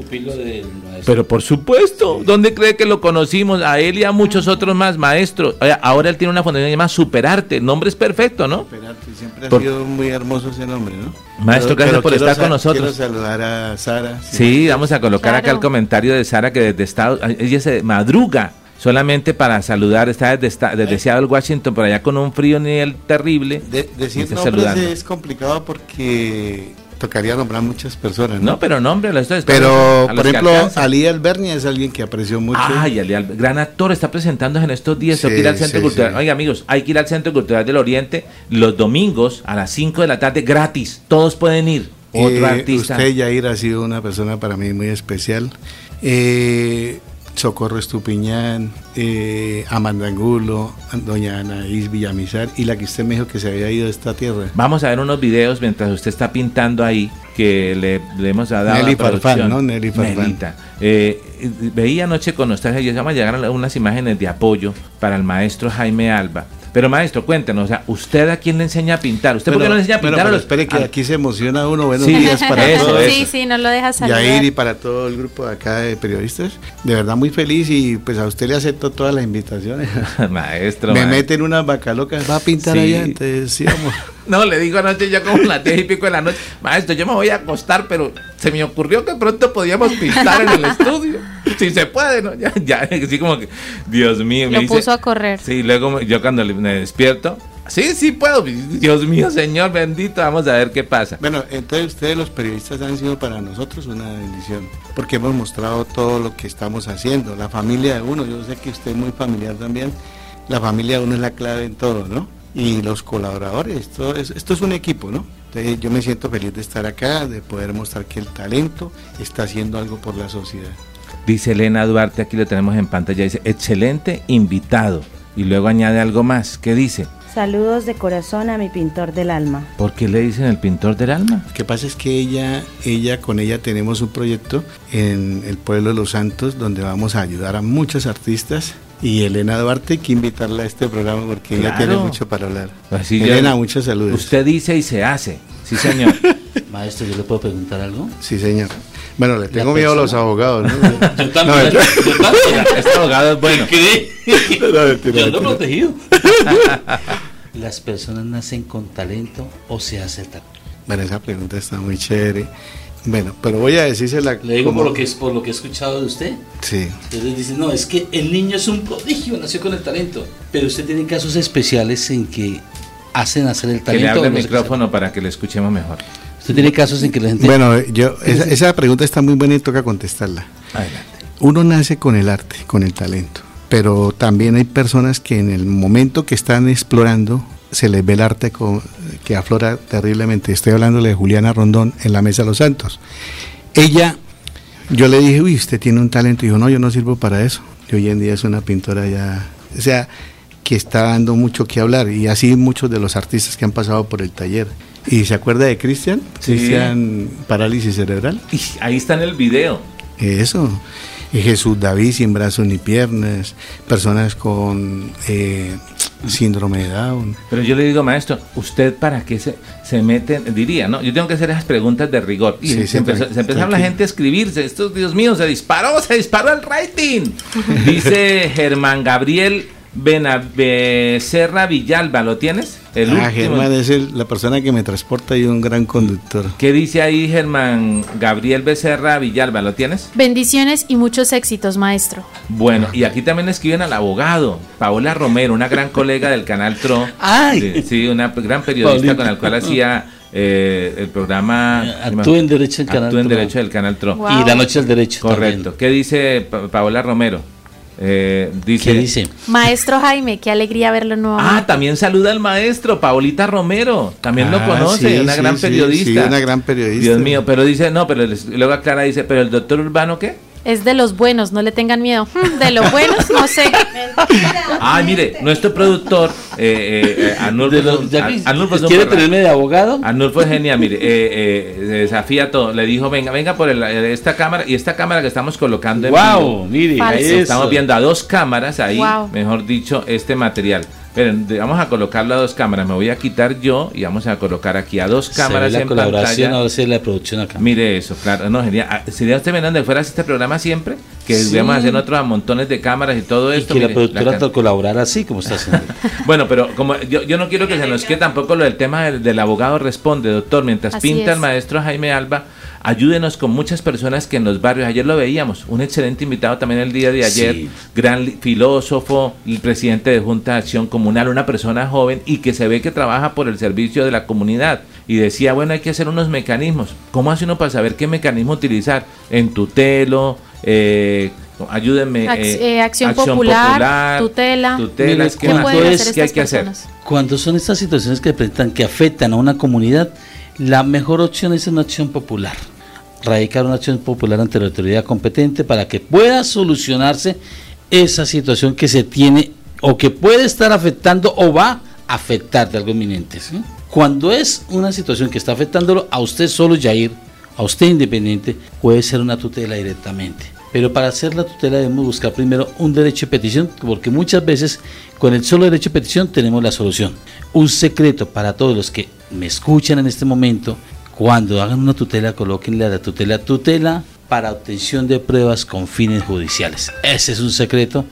[SPEAKER 1] Pero por supuesto, ¿dónde cree que lo conocimos? A él y a muchos otros más maestros. Ahora él tiene una fundación llamada Superarte, el nombre es perfecto, ¿no?
[SPEAKER 8] Superarte, siempre ha sido muy hermoso ese nombre, ¿no?
[SPEAKER 1] Maestro, gracias por estar con nosotros.
[SPEAKER 8] Quiero saludar a Sara.
[SPEAKER 1] Sí, vamos a colocar acá el comentario de Sara que desde Estados ella se madruga solamente para saludar, está desde, desde Seattle, Washington, por allá con un frío nivel terrible.
[SPEAKER 11] De- decir nombres
[SPEAKER 1] saludando.
[SPEAKER 11] es complicado porque tocaría nombrar muchas personas.
[SPEAKER 1] No, pero nombre, es
[SPEAKER 11] Pero,
[SPEAKER 1] los
[SPEAKER 11] por ejemplo. Ali Albernia es alguien que apreció mucho.
[SPEAKER 1] Ay, Ali Alba- gran actor, está presentándose en estos días. hay
[SPEAKER 11] Sí,
[SPEAKER 1] que ir al Centro
[SPEAKER 11] sí,
[SPEAKER 1] Cultural.
[SPEAKER 11] sí.
[SPEAKER 1] Oiga, amigos, hay que ir al Centro Cultural del Oriente los domingos a las 5 de la tarde gratis. Todos pueden ir. Otro
[SPEAKER 11] Eh,
[SPEAKER 1] artista.
[SPEAKER 11] Usted, Yair, ha sido una persona para mí muy especial. Eh, Socorro Estupiñán, eh, Amanda Angulo, doña Anaís Villamizar y la que usted me dijo que se había ido de esta tierra.
[SPEAKER 1] Vamos a ver unos videos mientras usted está pintando ahí que le, le hemos dado
[SPEAKER 11] Nelly
[SPEAKER 1] a producción.
[SPEAKER 11] Farfán, ¿no? Nelly Farfán.
[SPEAKER 1] Eh, veía anoche con nostalgia, y vamos a llegar a unas imágenes de apoyo para el maestro Jaime Alba. Pero maestro, cuéntenos, o sea, ¿usted a quién le enseña a pintar? ¿Usted por qué
[SPEAKER 11] Pero-
[SPEAKER 1] no le enseña a pintar
[SPEAKER 11] pero
[SPEAKER 1] los
[SPEAKER 11] espere que
[SPEAKER 1] a-
[SPEAKER 11] aquí se emociona uno. Buenos
[SPEAKER 1] Sí,
[SPEAKER 11] días para
[SPEAKER 1] eso,
[SPEAKER 11] todos.
[SPEAKER 1] eso.
[SPEAKER 3] Sí, sí, no lo deja saludar.
[SPEAKER 11] Yair y para todo el grupo de acá de periodistas. De verdad muy feliz y pues a usted le acepto todas las invitaciones.
[SPEAKER 1] maestro?
[SPEAKER 11] Me
[SPEAKER 1] maestro.
[SPEAKER 11] meten unas bacalocas, va a pintar
[SPEAKER 1] Sí.
[SPEAKER 11] allá, entonces sí, vamos.
[SPEAKER 1] No, le digo anoche ya como las 10 y pico de la noche, maestro, yo me voy a acostar, pero se me ocurrió que pronto podíamos pintar en el estudio. Si se puede, ¿no? Ya, ya, así como que, Dios mío, me
[SPEAKER 3] Lo
[SPEAKER 1] dice.
[SPEAKER 3] puso a correr.
[SPEAKER 1] Sí, luego me- yo cuando le- me despierto, sí, sí puedo, Dios mío, Señor bendito, vamos a ver qué pasa.
[SPEAKER 11] Bueno, entonces ustedes los periodistas han sido para nosotros una bendición, porque hemos mostrado todo lo que estamos haciendo, la familia de uno, yo sé que usted es muy familiar también, la familia de uno es la clave en todo, ¿no? Y los colaboradores, todo es- esto es un equipo, ¿no? Entonces yo me siento feliz de estar acá, de poder mostrar que el talento está haciendo algo por la sociedad.
[SPEAKER 1] Dice Elena Duarte, aquí lo tenemos en pantalla, dice, excelente invitado. Y luego añade algo más, ¿qué dice?
[SPEAKER 5] Saludos de corazón a mi pintor del alma.
[SPEAKER 1] ¿Por qué le dicen el pintor del alma?
[SPEAKER 11] Lo que pasa es que ella, ella con ella tenemos un proyecto en el pueblo de Los Santos donde vamos a ayudar a muchos artistas y Elena Duarte hay que invitarla a este programa porque ella tiene mucho para hablar.
[SPEAKER 1] Así ya-
[SPEAKER 11] Elena, muchos saludos.
[SPEAKER 1] Usted dice y se hace. Sí, señor.
[SPEAKER 4] Maestro, ¿yo le puedo preguntar algo?
[SPEAKER 11] Sí, señor. Bueno, le
[SPEAKER 4] La
[SPEAKER 11] tengo miedo a los abogados. ¿no?
[SPEAKER 4] Yo también.
[SPEAKER 11] No,
[SPEAKER 4] yo también.
[SPEAKER 1] Este abogado es bueno.
[SPEAKER 4] ¿Cree?
[SPEAKER 11] No, mentira,
[SPEAKER 4] Yo ando
[SPEAKER 11] mentira.
[SPEAKER 4] protegido. ¿Las personas nacen con talento o se hace el talento?
[SPEAKER 11] Bueno, esa pregunta está muy chévere. Bueno, pero voy a decírsela.
[SPEAKER 4] Le digo
[SPEAKER 11] como-
[SPEAKER 4] por lo que es por lo que he escuchado de usted.
[SPEAKER 11] Sí.
[SPEAKER 4] Entonces dicen, no, es que el niño es un prodigio, nació con el talento. Pero usted tiene casos especiales en que hacen hacer el
[SPEAKER 1] Que
[SPEAKER 4] talento.
[SPEAKER 1] le hable el micrófono para que le escuchemos mejor.
[SPEAKER 4] Usted tiene casos en que la gente.
[SPEAKER 11] Bueno, yo esa, esa pregunta está muy buena y toca contestarla.
[SPEAKER 1] Adelante.
[SPEAKER 11] Uno nace con el arte, con el talento, pero también hay personas que en el momento que están explorando se les ve el arte que aflora terriblemente. Estoy hablándole de Juliana Rondón en la Mesa de los Santos. Ella, yo le dije, uy, usted tiene un talento. Y dijo, no, yo no sirvo para eso. Y hoy en día es una pintora ya, o sea, que está dando mucho que hablar. Y así muchos de los artistas que han pasado por el taller. ¿Y se acuerda de Cristian?
[SPEAKER 1] Sí.
[SPEAKER 11] Cristian Parálisis Cerebral.
[SPEAKER 1] Y ahí está en el video.
[SPEAKER 11] Eso. Y Jesús David sin brazos ni piernas, personas con eh, síndrome de Down.
[SPEAKER 1] Pero yo le digo, maestro, ¿usted para qué se, se mete? Diría, ¿no? Yo tengo que hacer esas preguntas de rigor. Y
[SPEAKER 11] Sí,
[SPEAKER 1] se, empezó, se empezaron la gente a escribirse. Esto, Dios mío, se disparó, se disparó el rating. Dice Germán Gabriel Benaveserra Villalba, ¿lo tienes? El
[SPEAKER 11] ah,
[SPEAKER 1] último.
[SPEAKER 11] Germán es el- la persona que me transporta y un gran conductor.
[SPEAKER 1] ¿Qué dice ahí Germán Gabriel Becerra Villalba? ¿Lo tienes?
[SPEAKER 3] Bendiciones y muchos éxitos, maestro.
[SPEAKER 1] Bueno, y aquí también escriben al abogado, Paola Romero, una gran colega del canal TRO.
[SPEAKER 4] ¡Ay!
[SPEAKER 1] Sí, una gran periodista
[SPEAKER 4] Paulita.
[SPEAKER 1] con la cual hacía eh, el programa
[SPEAKER 4] Actúa en Derecho del Canal
[SPEAKER 1] Actúa en
[SPEAKER 4] Tro.
[SPEAKER 1] Derecho del canal TRO.
[SPEAKER 3] Wow.
[SPEAKER 4] Y la noche del derecho.
[SPEAKER 1] Correcto. ¿Qué dice Pa- Paola Romero? Eh, dice,
[SPEAKER 4] ¿Qué dice?
[SPEAKER 3] Maestro Jaime, qué alegría verlo nuevamente.
[SPEAKER 1] Ah, también saluda al maestro, Paulita Romero. También lo
[SPEAKER 11] Ah,
[SPEAKER 1] conoce,
[SPEAKER 11] sí,
[SPEAKER 1] una
[SPEAKER 11] sí,
[SPEAKER 1] gran
[SPEAKER 11] sí,
[SPEAKER 1] periodista.
[SPEAKER 11] sí, una gran periodista.
[SPEAKER 1] Dios mío, pero dice, no, pero les- luego aclara, dice, pero el doctor Urbano, ¿qué?
[SPEAKER 3] Es de los buenos, no le tengan miedo. De los buenos, no sé.
[SPEAKER 1] Ah, mire, nuestro productor, eh, eh, eh,
[SPEAKER 4] los- ¿Quiere tenerme de abogado?
[SPEAKER 1] Arnulfo es genial, mire, eh, eh, se desafía todo. Le dijo, venga, venga por el- esta cámara y esta cámara que estamos colocando en
[SPEAKER 4] ¡Wow!
[SPEAKER 1] vivo.
[SPEAKER 4] Mire, eso.
[SPEAKER 1] Estamos viendo a dos cámaras ahí,
[SPEAKER 3] Wow.
[SPEAKER 1] mejor dicho, este material. Pero de- vamos a colocarlo a dos cámaras. Me voy a quitar yo y vamos a colocar aquí a dos
[SPEAKER 4] Se ve
[SPEAKER 1] cámaras
[SPEAKER 4] la
[SPEAKER 1] en
[SPEAKER 4] colaboración,
[SPEAKER 1] pantalla.
[SPEAKER 4] ahora sí la producción acá.
[SPEAKER 1] Mire eso, claro, no, genial. Ah, ¿Sería usted venando de fuera este programa siempre? Que
[SPEAKER 4] Sí.
[SPEAKER 1] íbamos a hacer otros montones de cámaras y todo
[SPEAKER 4] y
[SPEAKER 1] esto.
[SPEAKER 4] que la productora te colaborara así como está haciendo.
[SPEAKER 1] bueno, pero como yo, yo no quiero que se nos quede tampoco lo del tema del, del abogado responde, doctor. Mientras
[SPEAKER 3] Así
[SPEAKER 1] pinta
[SPEAKER 3] es.
[SPEAKER 1] el maestro Jaime Alba, ayúdenos con muchas personas que en los barrios, ayer lo veíamos, un excelente invitado también el día de ayer,
[SPEAKER 4] Sí.
[SPEAKER 1] gran filósofo, el presidente de Junta de Acción Comunal, una persona joven y que se ve que trabaja por el servicio de la comunidad. Y decía, bueno, hay que hacer unos mecanismos. ¿Cómo hace uno para saber qué mecanismo utilizar? En tutelo, eh, ayúdenme.
[SPEAKER 3] Ac-
[SPEAKER 1] eh,
[SPEAKER 3] eh, acción popular, tutela.
[SPEAKER 1] tutelas,
[SPEAKER 4] Mire,
[SPEAKER 1] ¿qué
[SPEAKER 3] ¿Qué hacer
[SPEAKER 1] ¿qué hay que hacer?
[SPEAKER 4] Cuando son estas situaciones que presentan, que afectan a una comunidad, la mejor opción es una acción popular. Radicar una acción popular ante la autoridad competente para que pueda solucionarse esa situación que se tiene o que puede estar afectando o va a afectar de algo inminente. Cuando es una situación que está afectándolo a usted solo, Jair, a usted independiente, puede ser una tutela directamente. Pero para hacer la tutela debemos buscar primero un derecho de petición, porque muchas veces con el solo derecho de petición tenemos la solución. Un secreto para todos los que me escuchan en este momento, cuando hagan una tutela, colóquenle a la tutela tutela para obtención de pruebas con fines judiciales. Ese es un secreto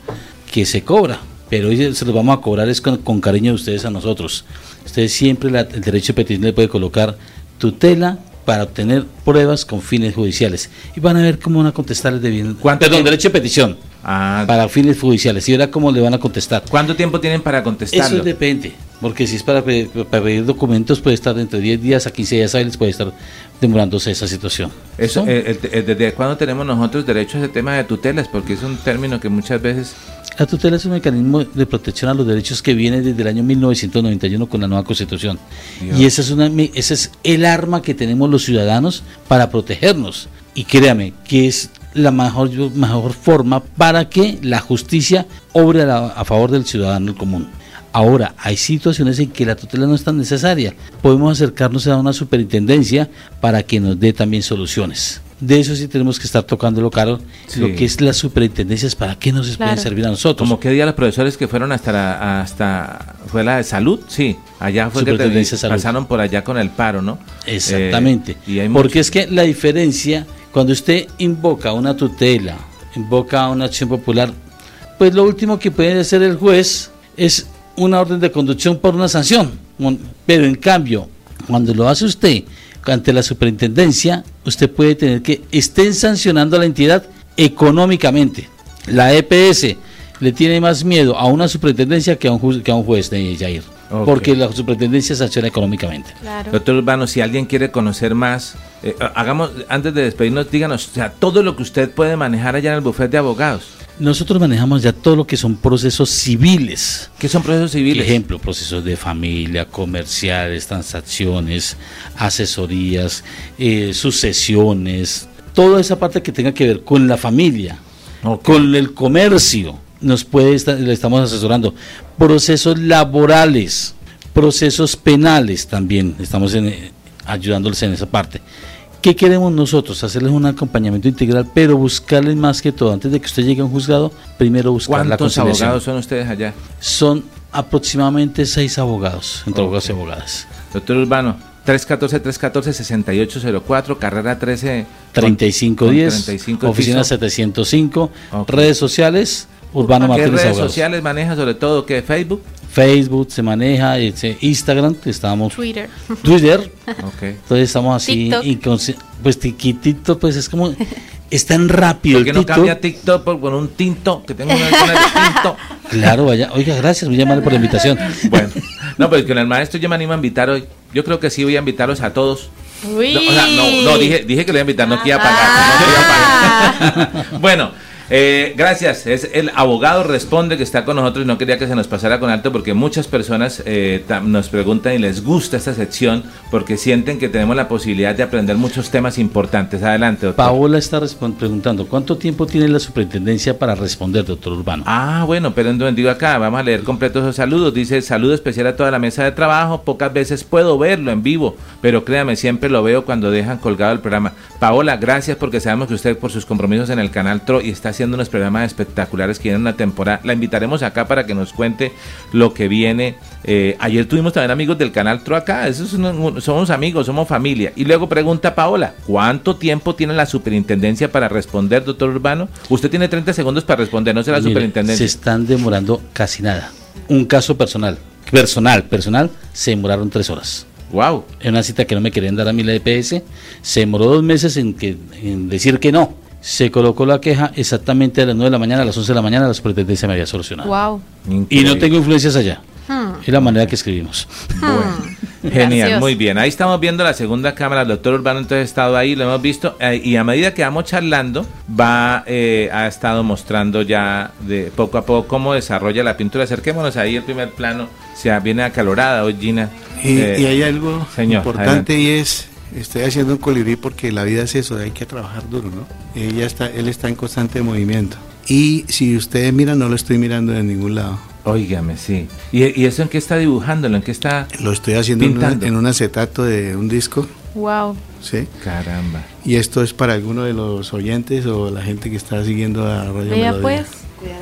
[SPEAKER 4] que se cobra, pero hoy se los vamos a cobrar es con, cariño de ustedes a nosotros. Ustedes siempre el derecho de petición le puede colocar tutela para obtener pruebas con fines judiciales. Y van a ver cómo van a contestarles de bien.
[SPEAKER 1] ¿Cuánto
[SPEAKER 4] Perdón, derecho de petición
[SPEAKER 1] Ah,
[SPEAKER 4] para fines judiciales. Y verá cómo le van a contestar.
[SPEAKER 1] ¿Cuánto tiempo tienen para contestarlo?
[SPEAKER 4] Eso depende, porque si es para, pe- para pedir documentos puede estar entre 10 días a 15 días hábiles, puede estar demorándose esa situación.
[SPEAKER 1] Eso,
[SPEAKER 4] ¿No?
[SPEAKER 1] eh, el- el- ¿Desde cuándo tenemos nosotros derecho a ese tema de tutelas? Porque es un término que muchas veces...
[SPEAKER 4] La tutela es un mecanismo de protección a los derechos que viene desde el año 1991 con la nueva constitución.
[SPEAKER 1] Dios.
[SPEAKER 4] Y esa es una, ese es el arma que tenemos los ciudadanos para protegernos. Y créame que es la mejor, mejor forma para que la justicia obre a, la- a favor del ciudadano común. Ahora, hay situaciones en que la tutela no es tan necesaria. Podemos acercarnos a una superintendencia para que nos dé también soluciones. De eso sí tenemos que estar tocándolo, Carol.
[SPEAKER 1] Sí.
[SPEAKER 4] Lo que es las superintendencias, ¿para qué nos pueden servir a nosotros?
[SPEAKER 1] Como qué día los profesores que fueron hasta la, hasta fue la de salud, sí, allá fue que te- pasaron por allá con el paro, ¿no?
[SPEAKER 4] Exactamente.
[SPEAKER 1] Eh, y hay
[SPEAKER 4] Porque
[SPEAKER 1] mucho-
[SPEAKER 4] es que la diferencia, cuando usted invoca una tutela, invoca una acción popular, pues lo último que puede hacer el juez es una orden de conducción por una sanción. Pero en cambio, cuando lo hace usted ante la superintendencia, usted puede tener que estén sancionando a la entidad económicamente. La EPS le tiene más miedo a una superintendencia que a un, juez de Jair. Porque la superintendencia sanciona económicamente.
[SPEAKER 3] Claro.
[SPEAKER 1] Doctor Urbano, si alguien quiere conocer más, eh, hagamos, antes de despedirnos, díganos, o sea, todo lo que usted puede manejar allá en el bufete de abogados.
[SPEAKER 4] Nosotros manejamos ya todo lo que son procesos civiles.
[SPEAKER 1] ¿Qué son procesos civiles?
[SPEAKER 4] Ejemplo, procesos de familia, comerciales, transacciones, asesorías, eh, sucesiones, toda esa parte que tenga que ver con la familia,
[SPEAKER 1] Ok.
[SPEAKER 4] con el comercio, nos puede estar, le estamos asesorando. Procesos laborales, procesos penales también, estamos en, eh, ayudándoles en esa parte. ¿Qué queremos nosotros? Hacerles un acompañamiento integral, pero buscarles más que todo, antes de que usted llegue a un juzgado, primero buscar la
[SPEAKER 1] ¿Cuántos
[SPEAKER 4] conciliación.
[SPEAKER 1] abogados son ustedes allá?
[SPEAKER 4] Son aproximadamente seis abogados, entre abogados y abogadas.
[SPEAKER 1] Doctor Urbano, 314-314-6804, carrera 13. con-
[SPEAKER 4] 3510,
[SPEAKER 1] con 35
[SPEAKER 4] oficina
[SPEAKER 1] piso.
[SPEAKER 4] 705,
[SPEAKER 1] Ok.
[SPEAKER 4] redes sociales, Urbano
[SPEAKER 1] ¿Qué
[SPEAKER 4] Martínez
[SPEAKER 1] redes
[SPEAKER 4] Abogados.
[SPEAKER 1] sociales maneja sobre todo? ¿Qué? ¿Facebook?
[SPEAKER 4] Facebook se maneja, ese, Instagram, estamos,
[SPEAKER 3] Twitter.
[SPEAKER 4] Twitter,
[SPEAKER 1] Ok.
[SPEAKER 4] entonces estamos así,
[SPEAKER 3] TikTok.
[SPEAKER 4] inconsci- pues tiquitito, pues es como, es tan rápido
[SPEAKER 1] ¿Por qué
[SPEAKER 4] el
[SPEAKER 1] no
[SPEAKER 4] TikTok.
[SPEAKER 1] cambia TikTok por, por un tinto? Que tengo una de tinto.
[SPEAKER 4] Claro, vaya, oiga, gracias, muy amable por la invitación.
[SPEAKER 1] Bueno, no, pues con el maestro yo me animo a invitar hoy. Yo creo que sí voy a invitarlos a todos.
[SPEAKER 3] Uy.
[SPEAKER 1] No, o sea, no, no, dije, dije que lo iba a invitar, no que iba a pagar. no que iba a pagar. bueno, eh, gracias. Es el abogado responde que está con nosotros no quería que se nos pasara con alto porque muchas personas eh, nos preguntan y les gusta esta sección porque sienten que tenemos la posibilidad de aprender muchos temas importantes. Adelante, doctor.
[SPEAKER 4] Paola está preguntando, ¿cuánto tiempo tiene la superintendencia para responder, doctor Urbano?
[SPEAKER 1] Ah, bueno, pero entonces digo acá, vamos a leer completos esos saludos. Dice, saludo especial a toda la mesa de trabajo. Pocas veces puedo verlo en vivo, pero créame, siempre lo veo cuando dejan colgado el programa. Paola, gracias porque sabemos que usted por sus compromisos en el canal TRO y está haciendo unos programas espectaculares que vienen una temporada. La invitaremos acá para que nos cuente lo que viene. Eh, ayer tuvimos también amigos del canal TRO acá, esos son- somos amigos, somos familia. Y luego pregunta Paola, ¿cuánto tiempo tiene la superintendencia para responder, doctor Urbano? Usted tiene 30 segundos para responder, no será la
[SPEAKER 4] Mire,
[SPEAKER 1] superintendencia.
[SPEAKER 4] Se están demorando casi nada. Un caso personal, personal, personal, se demoraron tres horas.
[SPEAKER 1] Wow.
[SPEAKER 4] En una cita que no me querían dar a mí la EPS. Se demoró dos meses en, que, en decir que no. Se colocó la queja exactamente a las 9 de la mañana, a las 11 de la mañana, la superintendencia me había solucionado.
[SPEAKER 3] Wow.
[SPEAKER 4] Y no tengo influencias allá.
[SPEAKER 3] Hmm.
[SPEAKER 4] Es la manera que escribimos.
[SPEAKER 1] Genial,
[SPEAKER 3] Gracias.
[SPEAKER 1] muy bien. Ahí estamos viendo la segunda cámara. El doctor Urbano entonces ha estado ahí, lo hemos visto. eh, y a medida que vamos charlando, va eh, ha estado mostrando ya de poco a poco cómo desarrolla la pintura. Acerquémonos ahí, el primer plano. Se viene acalorada hoy, Gina.
[SPEAKER 11] Y,
[SPEAKER 1] Eh,
[SPEAKER 11] y hay algo
[SPEAKER 1] señor,
[SPEAKER 11] importante
[SPEAKER 1] adelante.
[SPEAKER 11] y es, estoy haciendo un colibrí porque la vida es eso, hay que trabajar duro, ¿no? Ella está, él está en constante movimiento. Y si ustedes miran, no lo estoy mirando de ningún lado.
[SPEAKER 1] Óigame, sí. ¿Y, y eso en qué está dibujándolo? ¿En qué está
[SPEAKER 11] Lo estoy haciendo en, una- en un acetato de un disco,
[SPEAKER 3] Wow.
[SPEAKER 11] ¿sí?
[SPEAKER 1] Caramba.
[SPEAKER 11] Y esto es para alguno de los oyentes o la gente que está siguiendo a Radio
[SPEAKER 3] Vea
[SPEAKER 11] Melodía.
[SPEAKER 3] pues.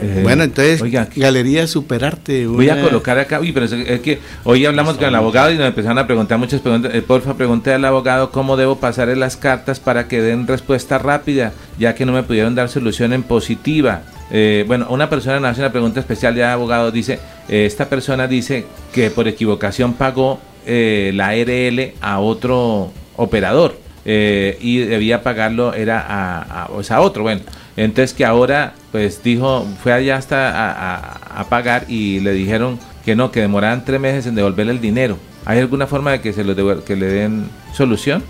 [SPEAKER 1] Eh,
[SPEAKER 11] Bueno, entonces,
[SPEAKER 1] oiga,
[SPEAKER 11] Galería Superarte.
[SPEAKER 1] Voy a
[SPEAKER 11] una-
[SPEAKER 1] colocar acá, uy, pero es, es que hoy hablamos con el abogado y nos empezaron a preguntar muchas preguntas. Eh, porfa, pregunté al abogado cómo debo pasar en las cartas para que den respuesta rápida, ya que no me pudieron dar solución en positiva. Eh, bueno, una persona nos hace una pregunta especial ya abogado, dice, eh, esta persona dice que por equivocación pagó eh, la ARL a otro operador eh, y debía pagarlo era a, a, o sea, a otro, bueno. Entonces que ahora, pues dijo, fue allá hasta a, a- a pagar y le dijeron que no, que demoraban tres meses en devolverle el dinero. ¿Hay alguna forma de que se lo devuel- que le den solución?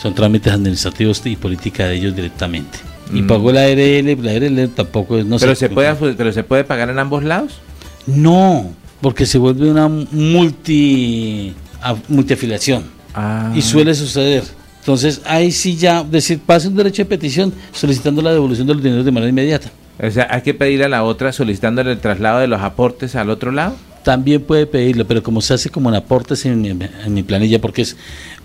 [SPEAKER 4] Son trámites administrativos y política de ellos directamente. Y
[SPEAKER 1] Mm.
[SPEAKER 4] pagó la ARL, la ARL tampoco es- no
[SPEAKER 1] pero se puede, pero se puede pagar en ambos lados.
[SPEAKER 4] No, porque se vuelve una multi a- multiafiliación
[SPEAKER 1] Ah.
[SPEAKER 4] y suele suceder. Entonces, ahí sí ya, decir, pase un derecho de petición solicitando la devolución de los dineros de manera inmediata.
[SPEAKER 1] O sea, hay que pedir a la otra solicitándole el traslado de los aportes al otro lado.
[SPEAKER 4] También puede pedirlo, pero como se hace como en aportes en mi, en mi planilla, porque es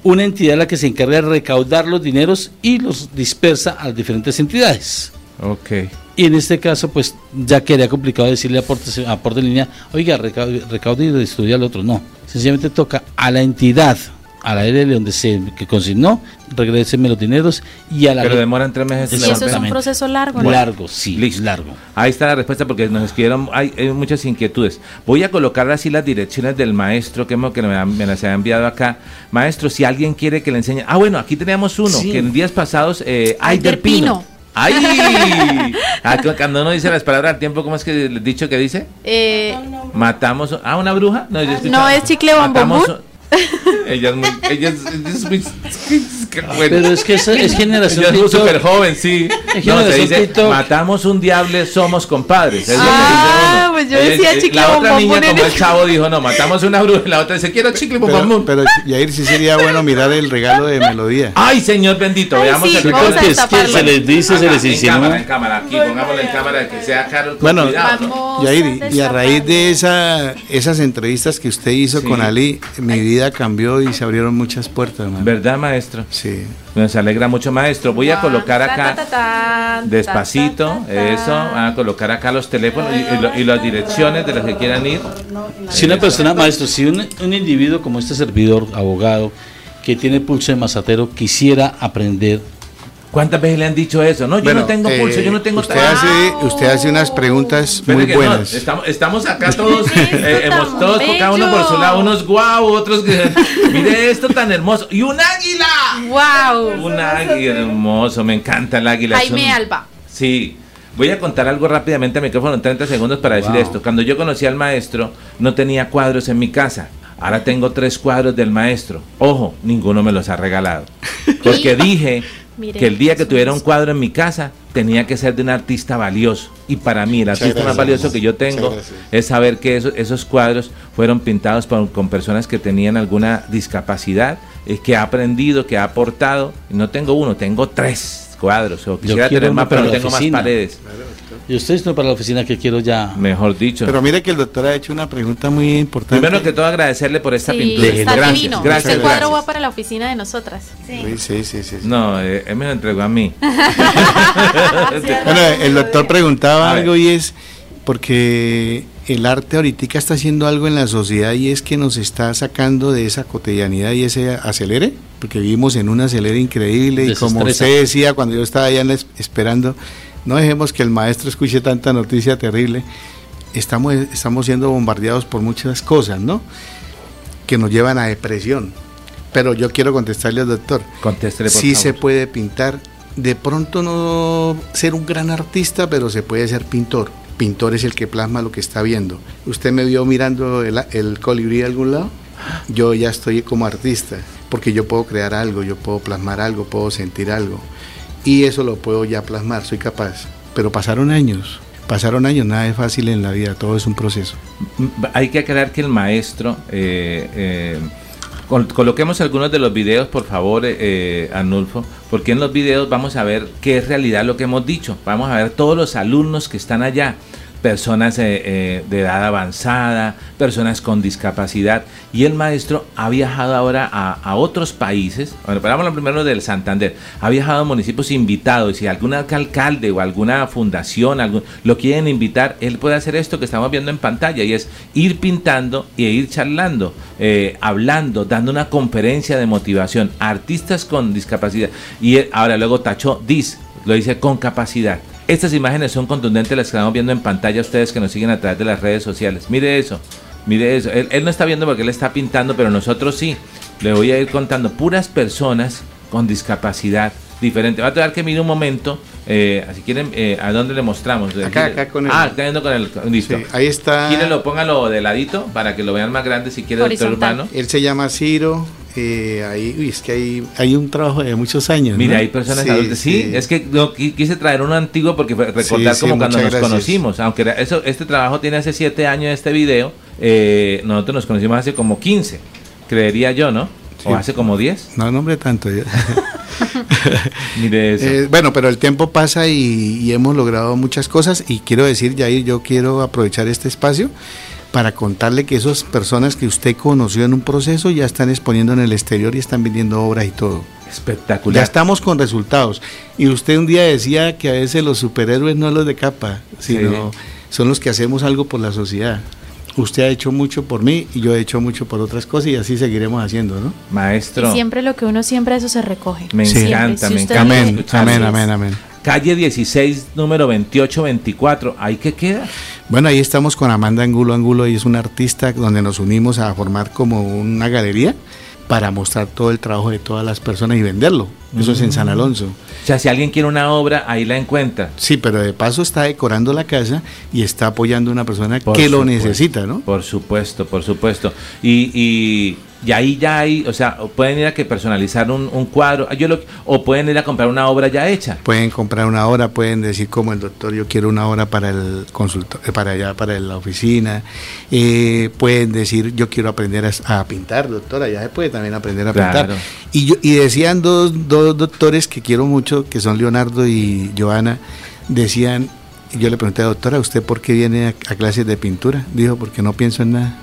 [SPEAKER 4] una entidad la que se encarga de recaudar los dineros y los dispersa a las diferentes entidades.
[SPEAKER 1] Ok.
[SPEAKER 4] Y en este caso, pues ya quedaría complicado decirle aporte, aporte en línea, oiga, recaude, recaude y distribuya al otro. No, sencillamente toca a la entidad, a la ARL donde se que consignó, regréseme los dineros y a la...
[SPEAKER 1] Pero demoran tres meses.
[SPEAKER 3] Y eso es un proceso largo, ¿no?
[SPEAKER 4] Largo, sí,
[SPEAKER 1] Listo.
[SPEAKER 4] largo.
[SPEAKER 1] Ahí está la respuesta porque nos escribieron, hay, hay muchas inquietudes. Voy a colocar así las direcciones del maestro que, hemos- que me, las ha enviado acá. Maestro, si alguien quiere que le enseñe. Ah, bueno, aquí teníamos uno,
[SPEAKER 4] Sí.
[SPEAKER 1] que en días pasados, eh,
[SPEAKER 3] Aider
[SPEAKER 1] Aider Pino.
[SPEAKER 3] Pino.
[SPEAKER 1] ¡Ay! Ah, cu- cuando uno dice las palabras al tiempo, ¿cómo es que el dicho que dice?
[SPEAKER 3] Eh,
[SPEAKER 1] Matamos. Ah, una bruja. No, yo
[SPEAKER 3] no
[SPEAKER 1] escuchaba-
[SPEAKER 3] es chicle
[SPEAKER 1] Matamos-
[SPEAKER 3] bombombún.
[SPEAKER 1] Ella es muy. Ella es, es muy. Qué bueno.
[SPEAKER 4] Pero es que es, es generación
[SPEAKER 1] muy
[SPEAKER 4] TikTok.
[SPEAKER 1] súper joven, sí.
[SPEAKER 4] Es
[SPEAKER 1] No, se dice,
[SPEAKER 4] TikTok.
[SPEAKER 1] matamos un diable, somos compadres. Es lo que
[SPEAKER 3] Ah,
[SPEAKER 1] dice uno.
[SPEAKER 3] pues yo decía
[SPEAKER 1] eh,
[SPEAKER 3] chicle
[SPEAKER 1] La otra
[SPEAKER 3] bombón
[SPEAKER 1] niña,
[SPEAKER 3] en
[SPEAKER 1] como
[SPEAKER 3] el-
[SPEAKER 1] el chavo, dijo, no, matamos una bruja. Y la otra dice, quiero chicle
[SPEAKER 11] Pero,
[SPEAKER 1] bombón.
[SPEAKER 11] pero Yair, sí sería bueno mirar el regalo de Melodía.
[SPEAKER 1] Ay, señor bendito,
[SPEAKER 3] Ay,
[SPEAKER 1] veamos
[SPEAKER 3] sí,
[SPEAKER 1] el regalo.
[SPEAKER 4] Porque es que se les dice, se
[SPEAKER 1] Acá,
[SPEAKER 4] les
[SPEAKER 1] en
[SPEAKER 4] insinúa.
[SPEAKER 1] cámara, en cámara, aquí, pongámoslo en cámara, que sea Carol
[SPEAKER 11] Bueno, Yair, y a raíz de esa, esas entrevistas que usted hizo
[SPEAKER 1] Sí.
[SPEAKER 11] con Ali, mi vida cambió y se abrieron muchas puertas, hermano.
[SPEAKER 1] ¿Verdad, maestro?
[SPEAKER 11] Sí.
[SPEAKER 1] Nos alegra mucho, maestro. Voy a colocar
[SPEAKER 3] Ta, ta, ta,
[SPEAKER 1] acá despacito,
[SPEAKER 3] ta, ta, ta,
[SPEAKER 1] eso, a colocar acá los teléfonos y, y lo- y las direcciones de las que quieran ir.
[SPEAKER 4] Si una persona, maestro, si un, un individuo como este servidor, abogado, que tiene pulso de mazatero, quisiera aprender,
[SPEAKER 1] ¿Cuántas veces le han dicho eso? No, yo
[SPEAKER 11] Bueno,
[SPEAKER 1] no tengo
[SPEAKER 11] eh,
[SPEAKER 1] pulso, yo no tengo
[SPEAKER 11] usted hace, usted hace unas preguntas muy
[SPEAKER 1] no,
[SPEAKER 11] buenas.
[SPEAKER 1] estamos, estamos acá todos,
[SPEAKER 3] Esto
[SPEAKER 1] eh, hemos todos, cada uno por su lado, unos guau, otros que, mire esto tan hermoso, y un águila,
[SPEAKER 3] Wow.
[SPEAKER 1] un águila hermoso, me encanta el águila.
[SPEAKER 3] Jaime
[SPEAKER 1] un-
[SPEAKER 3] Alba.
[SPEAKER 1] Sí. Voy a contar algo rápidamente al micrófono en 30 segundos para decir
[SPEAKER 4] Wow.
[SPEAKER 1] esto. Cuando yo conocí al maestro, no tenía cuadros en mi casa. Ahora tengo tres cuadros del maestro. Ojo, ninguno me los ha regalado. Porque dije
[SPEAKER 3] Mire,
[SPEAKER 1] que el día que tuviera un cuadro en mi casa, tenía que ser de un artista valioso. Y para mí, el artista más valioso que yo tengo es saber que esos, esos cuadros fueron pintados por- con personas que tenían alguna discapacidad, eh, que ha aprendido, que ha aportado. Y no tengo uno, tengo tres cuadros. O quisiera tener
[SPEAKER 4] uno
[SPEAKER 1] más, pero
[SPEAKER 4] para
[SPEAKER 1] no tengo más paredes.
[SPEAKER 4] Y usted esto para la oficina que quiero ya.
[SPEAKER 1] Mejor dicho.
[SPEAKER 11] Pero mire que el doctor ha hecho una pregunta muy importante.
[SPEAKER 1] Primero que todo agradecerle por esta
[SPEAKER 3] Sí,
[SPEAKER 1] pintura.
[SPEAKER 3] está
[SPEAKER 1] gracias,
[SPEAKER 3] divino.
[SPEAKER 1] gracias,
[SPEAKER 3] este cuadro
[SPEAKER 1] gracias.
[SPEAKER 3] va para la oficina de nosotras.
[SPEAKER 11] Sí, sí, sí. sí.
[SPEAKER 1] No, eh, él me lo entregó a mí.
[SPEAKER 11] Bueno, el doctor preguntaba algo y es porque el arte ahorita está haciendo algo en la sociedad y es que nos está sacando de esa cotidianidad y ese acelere, porque vivimos en un acelere increíble y como usted decía cuando yo estaba allá en la es- esperando, no dejemos que el maestro escuche tanta noticia terrible. Estamos, estamos siendo bombardeados por muchas cosas, ¿no? Que nos llevan a depresión. Pero yo quiero contestarle al doctor.
[SPEAKER 1] Contéstele, por
[SPEAKER 11] sí
[SPEAKER 1] favor.
[SPEAKER 11] se puede pintar. De pronto no ser un gran artista, pero se puede ser pintor. Pintor es el que plasma lo que está viendo. ¿Usted me vio mirando el, el colibrí de algún lado? Yo ya estoy como artista, porque yo puedo crear algo, yo puedo plasmar algo, puedo sentir algo. Y eso lo puedo ya plasmar, soy capaz. Pero pasaron años, pasaron años, nada es fácil en la vida, todo es un proceso.
[SPEAKER 1] Hay que aclarar que el maestro, eh, eh, col- coloquemos algunos de los videos, por favor, eh, eh, Arnulfo, porque en los videos vamos a ver qué es realidad lo que hemos dicho. Vamos a ver todos los alumnos que están allá, personas eh, eh, de edad avanzada, personas con discapacidad, y el maestro ha viajado ahora a, a otros países, bueno, vamos primero del Santander, ha viajado a municipios invitados, y si algún alcalde o alguna fundación algún, lo quieren invitar, él puede hacer esto que estamos viendo en pantalla, y es ir pintando y ir charlando, eh, hablando, dando una conferencia de motivación, artistas con discapacidad, y ahora luego tachó dis, lo dice con capacidad. Estas imágenes son contundentes las que estamos viendo en pantalla ustedes que nos siguen a través de las redes sociales. Mire eso, mire eso. Él, él no está viendo porque él está pintando, pero nosotros sí. Le voy a ir contando puras personas con discapacidad diferente. Va a tener que mirar un momento. Eh, si quieren, eh, ¿a dónde le mostramos?
[SPEAKER 11] Acá, acá con el-
[SPEAKER 1] Ah, está viendo con el... Listo.
[SPEAKER 11] Sí, ahí está.
[SPEAKER 1] Quírenlo, póngalo de ladito para que lo vean más grande si quiere, doctor
[SPEAKER 3] Horizontal.
[SPEAKER 1] Urbano.
[SPEAKER 11] Él se llama Ciro. Eh, ahí, uy, es que hay, hay un trabajo de muchos años.
[SPEAKER 1] Mire,
[SPEAKER 11] ¿no?
[SPEAKER 1] hay personas adultas. Sí, es que quise traer uno antiguo porque recordar
[SPEAKER 11] Sí, sí,
[SPEAKER 1] como cuando nos
[SPEAKER 11] gracias.
[SPEAKER 1] conocimos. Aunque eso, este trabajo tiene hace siete años este video. eh, nosotros nos conocimos hace como 15, creería yo, ¿no?
[SPEAKER 11] Sí.
[SPEAKER 1] O hace como 10.
[SPEAKER 11] No, no, hombre, tanto.
[SPEAKER 1] Mire eso.
[SPEAKER 11] Eh, bueno, pero el tiempo pasa y, y hemos logrado muchas cosas y quiero decir, Jair, yo quiero aprovechar este espacio para contarle que esas personas que usted conoció en un proceso ya están exponiendo en el exterior y están vendiendo obras y todo. Ya
[SPEAKER 1] Espectacular.
[SPEAKER 11] estamos con resultados. Y usted un día decía que a veces los superhéroes no los de capa, sino son los que hacemos algo por la sociedad. Usted ha hecho mucho por mí y yo he hecho mucho por otras cosas y así seguiremos haciendo, ¿no?
[SPEAKER 1] Maestro.
[SPEAKER 3] Y siempre lo que uno siembra, eso se recoge.
[SPEAKER 1] Me
[SPEAKER 3] Siempre.
[SPEAKER 1] encanta,
[SPEAKER 3] Si
[SPEAKER 1] me encanta.
[SPEAKER 11] Amén, amén, amén, amén.
[SPEAKER 1] Calle 16, número 2824. ¿Ahí qué queda?
[SPEAKER 11] Bueno, ahí estamos con Amanda Angulo Angulo, ella es una artista donde nos unimos a formar como una galería para mostrar todo el trabajo de todas las personas y venderlo. Eso es en San Alonso.
[SPEAKER 1] O sea, si alguien quiere una obra, ahí la encuentra.
[SPEAKER 11] Sí, pero de paso está decorando la casa y está apoyando a una persona
[SPEAKER 1] Por
[SPEAKER 11] que lo necesita, ¿no?
[SPEAKER 1] Por supuesto, por supuesto. Y, y, y ahí ya hay, o sea, pueden ir a que personalizar un, un cuadro, yo lo, o pueden ir a comprar una obra ya hecha.
[SPEAKER 11] Pueden comprar una hora, pueden decir como el doctor, yo quiero una hora para el consultor, eh, para allá, para la oficina. Eh, pueden decir, yo quiero aprender a, a pintar, doctora, ya se puede también aprender a
[SPEAKER 1] Claro.
[SPEAKER 11] pintar. Y, yo, y decían dos, dos doctores que quiero mucho, que son Leonardo y Joana, decían, yo le pregunté, doctora, ¿usted por qué viene a, a clases de pintura? Dijo, porque no pienso en nada.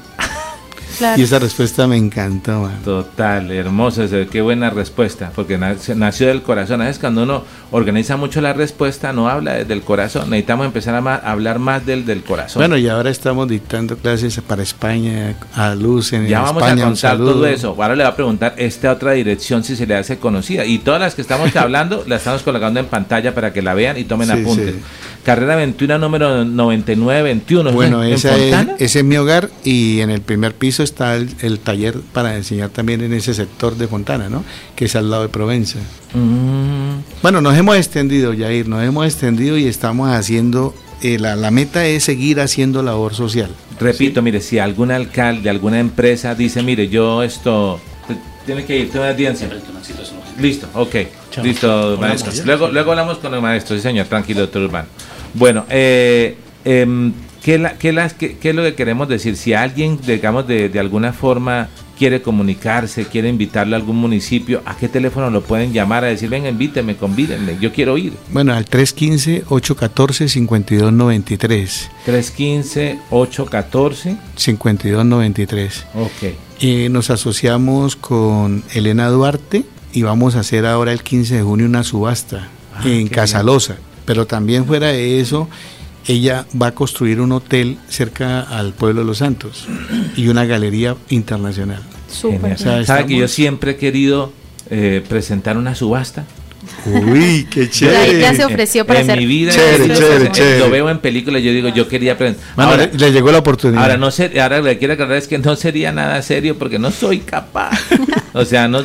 [SPEAKER 3] Claro.
[SPEAKER 11] Y esa respuesta me encantó. man.
[SPEAKER 1] Total, hermoso, ese- qué buena respuesta, porque nació, del corazón. A veces cuando uno organiza mucho la respuesta, no habla desde el corazón. Necesitamos empezar a, ma- hablar más del, del corazón.
[SPEAKER 11] Bueno, y ahora estamos dictando clases para España, a Luz en
[SPEAKER 1] ya vamos
[SPEAKER 11] España.
[SPEAKER 1] a contar todo eso. Ahora le va a preguntar esta otra dirección si se le hace conocida. Y todas las que estamos hablando, las estamos colocando en pantalla para que la vean y tomen
[SPEAKER 11] Sí,
[SPEAKER 1] apuntes.
[SPEAKER 11] sí.
[SPEAKER 1] Carrera 21, número 9921.
[SPEAKER 11] Bueno,
[SPEAKER 1] ¿En
[SPEAKER 11] esa es-
[SPEAKER 1] Fontana?
[SPEAKER 11] ese es mi hogar y en el primer piso está el, el taller para enseñar también en ese sector de Fontana, ¿no? Que es al lado de Provenza.
[SPEAKER 1] Mm,
[SPEAKER 11] Bueno, nos hemos extendido, Jair, nos hemos extendido y estamos haciendo, eh, la, la meta es seguir haciendo labor social.
[SPEAKER 1] repito, mire, si algún alcalde, alguna empresa dice, mire, yo esto... Tiene que ir, tiene una audiencia. Listo, ok. Listo, maestro. Luego, luego hablamos con el maestro, sí señor, tranquilo, doctor Urbano. Bueno, eh, em, ¿qué, la- qué las- qué- qué es lo que queremos decir? Si alguien, digamos, de, de alguna forma quiere comunicarse, quiere invitarlo a algún municipio, ¿a qué teléfono lo pueden llamar a decir, venga, invíteme, convídenme, yo quiero ir?
[SPEAKER 11] Bueno, al 315-814-5293.
[SPEAKER 1] 315-814.
[SPEAKER 11] 5293.
[SPEAKER 1] Ok.
[SPEAKER 11] Eh, nos asociamos con Elena Duarte y vamos a hacer ahora el 15 de junio una subasta
[SPEAKER 1] Ah,
[SPEAKER 11] en Casalosa. Pero también fuera de eso, ella va a construir un hotel cerca al pueblo de Los Santos y una galería internacional.
[SPEAKER 3] Súper.
[SPEAKER 1] Genial.
[SPEAKER 11] O sea,
[SPEAKER 1] ¿Sabe que yo siempre he querido eh, presentar una subasta?
[SPEAKER 11] Uy, qué chévere.
[SPEAKER 3] Ya, se ofreció para
[SPEAKER 1] en
[SPEAKER 3] hacer.
[SPEAKER 1] mi vida
[SPEAKER 11] Chévere,
[SPEAKER 1] lo-
[SPEAKER 11] chévere,
[SPEAKER 1] lo
[SPEAKER 11] chévere.
[SPEAKER 1] veo en películas yo digo yo quería aprender
[SPEAKER 11] Ahora, le llegó la oportunidad.
[SPEAKER 1] Ahora no sé, ahora le quiero aclarar es que no sería nada serio porque no soy capaz. o sea, no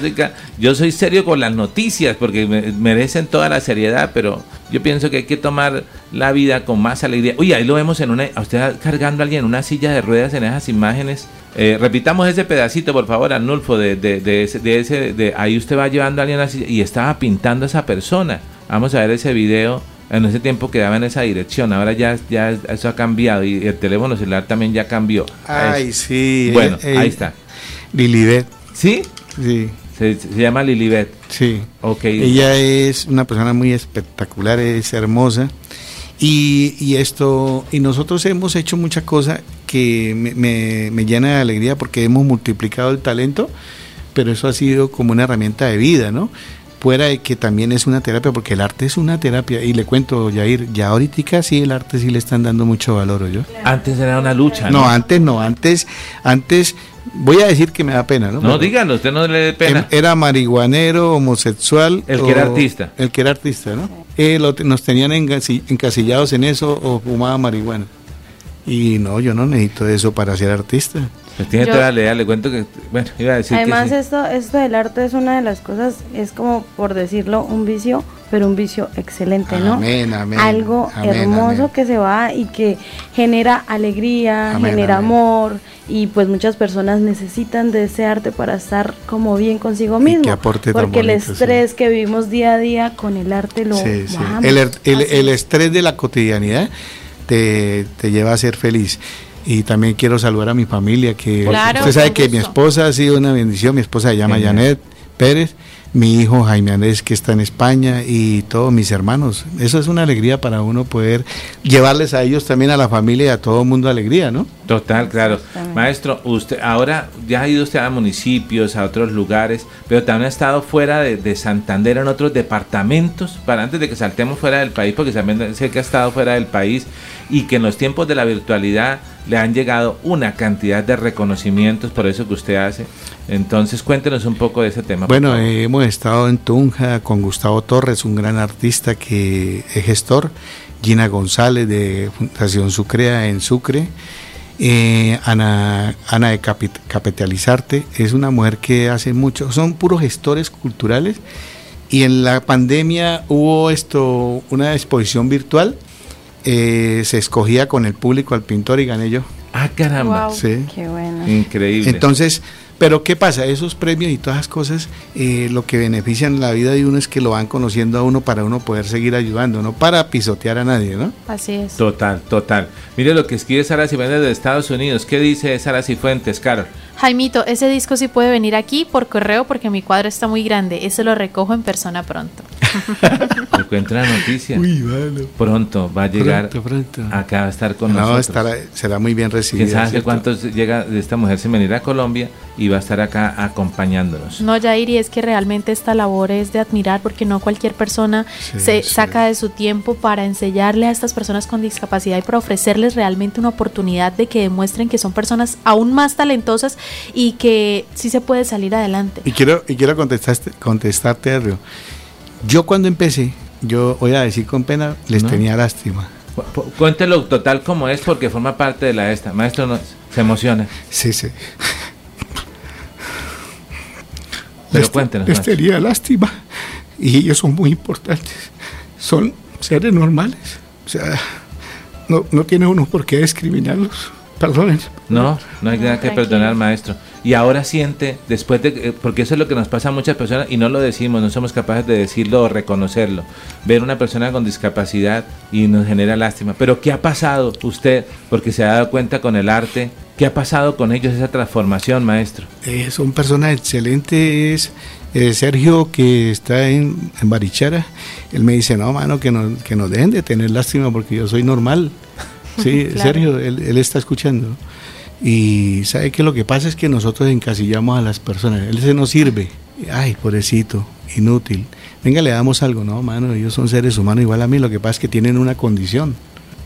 [SPEAKER 1] yo soy serio con las noticias porque me- merecen toda la seriedad, pero yo pienso que hay que tomar la vida con más alegría. Uy, ahí lo vemos en una, a usted cargando a alguien en una silla de ruedas en esas imágenes. Eh, repitamos ese pedacito, por favor, Arnulfo, de, de, de ese, de ese, de ahí usted va llevando a alguien y estaba pintando a esa persona. Vamos a ver ese video. En ese tiempo quedaba en esa dirección, ahora ya, ya eso ha cambiado y el teléfono celular también ya cambió.
[SPEAKER 11] Ay, sí.
[SPEAKER 1] Bueno,
[SPEAKER 11] eh,
[SPEAKER 1] ahí
[SPEAKER 11] eh,
[SPEAKER 1] está.
[SPEAKER 11] Lilibet.
[SPEAKER 1] ¿Sí?
[SPEAKER 11] Sí.
[SPEAKER 1] Se, se llama Lilibet.
[SPEAKER 11] Sí.
[SPEAKER 1] Ok.
[SPEAKER 11] Ella es una persona muy espectacular, es hermosa. Y, y esto, y nosotros hemos hecho muchas cosas que me, me, me llena de alegría porque hemos multiplicado el talento, pero eso ha sido como una herramienta de vida, ¿no? Fuera de que también es una terapia, porque el arte es una terapia. Y le cuento, Jair, ya ahorita sí el arte sí le están dando mucho valor, yo.
[SPEAKER 1] Antes era una lucha.
[SPEAKER 11] No, antes no, antes, antes, voy a decir que me da pena, ¿no?
[SPEAKER 1] No,
[SPEAKER 11] Pero-
[SPEAKER 1] díganlo, usted no le dé pena.
[SPEAKER 11] Em- Era marihuanero, homosexual.
[SPEAKER 1] El que era artista.
[SPEAKER 11] El que era artista, ¿no? Eh, lo nos tenían encasillados en eso o fumaba marihuana. Y no, yo no necesito eso para ser artista.
[SPEAKER 1] Pues tiene
[SPEAKER 5] Yo-
[SPEAKER 1] toda la idea, le cuento que, bueno, iba a decir
[SPEAKER 5] Además,
[SPEAKER 1] que sí.
[SPEAKER 5] esto, esto del arte es una de las cosas, es como por decirlo, un vicio, pero un vicio excelente, ¿no?
[SPEAKER 11] Amén, amén,
[SPEAKER 5] Algo
[SPEAKER 11] amén,
[SPEAKER 5] hermoso
[SPEAKER 11] amén.
[SPEAKER 5] que se va y que genera alegría,
[SPEAKER 11] Amén,
[SPEAKER 5] genera
[SPEAKER 11] amén.
[SPEAKER 5] amor y pues muchas personas necesitan de ese arte para estar como bien consigo mismo.
[SPEAKER 11] qué aporte
[SPEAKER 5] porque el
[SPEAKER 11] sí.
[SPEAKER 5] estrés que vivimos día a día con el arte lo
[SPEAKER 11] Sí, sí. El, er- el- el estrés de la cotidianidad te, te lleva a ser feliz. Y también quiero saludar a mi familia, que
[SPEAKER 3] Claro,
[SPEAKER 11] usted sabe que mi esposa ha sido una bendición, mi esposa se llama. Janet Pérez, mi hijo Jaime Andrés que está en España y todos mis hermanos. Eso es una alegría para uno poder llevarles a ellos también a la familia y a todo el mundo alegría, ¿no?
[SPEAKER 1] Total, claro. Maestro, usted ahora ya ha ido usted a municipios, a otros lugares, pero también ha estado fuera de, de Santander en otros departamentos, para antes de que saltemos fuera del país, porque también sé que ha estado fuera del país y que en los tiempos de la virtualidad le han llegado una cantidad de reconocimientos por eso que usted hace. Entonces, cuéntenos un poco de ese tema.
[SPEAKER 11] Bueno, eh, hemos estado en Tunja con Gustavo Torres, un gran artista que es gestor, Gina González de Fundación Sucrea en Sucre, eh, Ana, Ana de Capit- Capitalizarte, es una mujer que hace mucho, son puros gestores culturales y en la pandemia hubo esto, una exposición virtual, eh, se escogía con el público al pintor y gané yo.
[SPEAKER 1] ah, caramba.
[SPEAKER 3] Wow.
[SPEAKER 11] Sí.
[SPEAKER 5] Qué bueno.
[SPEAKER 1] Increíble.
[SPEAKER 11] Entonces, pero ¿qué pasa? Esos premios y todas esas cosas, eh, lo que benefician la vida de uno es que lo van conociendo a uno para uno poder seguir ayudando, no para pisotear a nadie, ¿no?
[SPEAKER 3] Así es.
[SPEAKER 1] Total, total. Mire lo que escribe Sara Cifuentes de Estados Unidos. ¿Qué dice Sara Cifuentes, Carol?
[SPEAKER 3] Jaimito, ese disco sí puede venir aquí por correo porque mi cuadro está muy grande. Ese lo recojo en persona pronto.
[SPEAKER 1] Me encuentra la noticia.
[SPEAKER 11] bueno.
[SPEAKER 1] Pronto va a llegar
[SPEAKER 11] Pronto, pronto.
[SPEAKER 1] acá va a estar con
[SPEAKER 11] No,
[SPEAKER 1] nosotros.
[SPEAKER 11] estará, será muy bien recibida.
[SPEAKER 1] ¿Quién sabe cuántos llega de esta mujer sin venir a Colombia y va a estar acá acompañándonos?
[SPEAKER 3] No, Jair, y es que realmente esta labor es de admirar porque no cualquier persona
[SPEAKER 11] Sí,
[SPEAKER 3] se
[SPEAKER 11] sí.
[SPEAKER 3] saca de su tiempo para enseñarle a estas personas con discapacidad y para ofrecerles realmente una oportunidad de que demuestren que son personas aún más talentosas y que sí se puede salir adelante.
[SPEAKER 11] Y quiero, y quiero contestarte, contestarte, Arrio. Yo cuando empecé, yo voy a decir con pena, les
[SPEAKER 1] ¿No?
[SPEAKER 11] tenía lástima.
[SPEAKER 1] Cu- cu- Cuéntelo total como es porque forma parte de la esta. Maestro, no, se emociona.
[SPEAKER 11] Sí, sí.
[SPEAKER 1] Pero
[SPEAKER 11] les,
[SPEAKER 1] cuéntenos,
[SPEAKER 11] les
[SPEAKER 1] maestro.
[SPEAKER 11] tenía lástima. Y ellos son muy importantes. Son seres normales. O sea, no, no tiene uno por qué discriminarlos. Perdonen.
[SPEAKER 1] No, no hay
[SPEAKER 3] No,
[SPEAKER 1] nada que perdonar, maestro. Y ahora siente, después de, eh, porque eso es lo que nos pasa a muchas personas y no lo decimos, no somos capaces de decirlo o reconocerlo. Ver una persona con discapacidad y nos genera lástima. Pero ¿qué ha pasado usted? Porque se ha dado cuenta con el arte. ¿Qué ha pasado con ellos esa transformación, maestro?
[SPEAKER 11] Eh, son personas excelentes. Eh, Sergio, que está en, en Barichara, él me dice, no, mano, que, no, que nos dejen de tener lástima porque yo soy normal. Sí,
[SPEAKER 3] Claro.
[SPEAKER 11] Sergio, él, él está escuchando. Y sabe que lo que pasa es que nosotros encasillamos a las personas. Él se nos sirve. Ay, pobrecito, inútil. Venga, le damos algo, no, mano. Ellos son seres humanos igual a mí. Lo que pasa es que tienen una condición.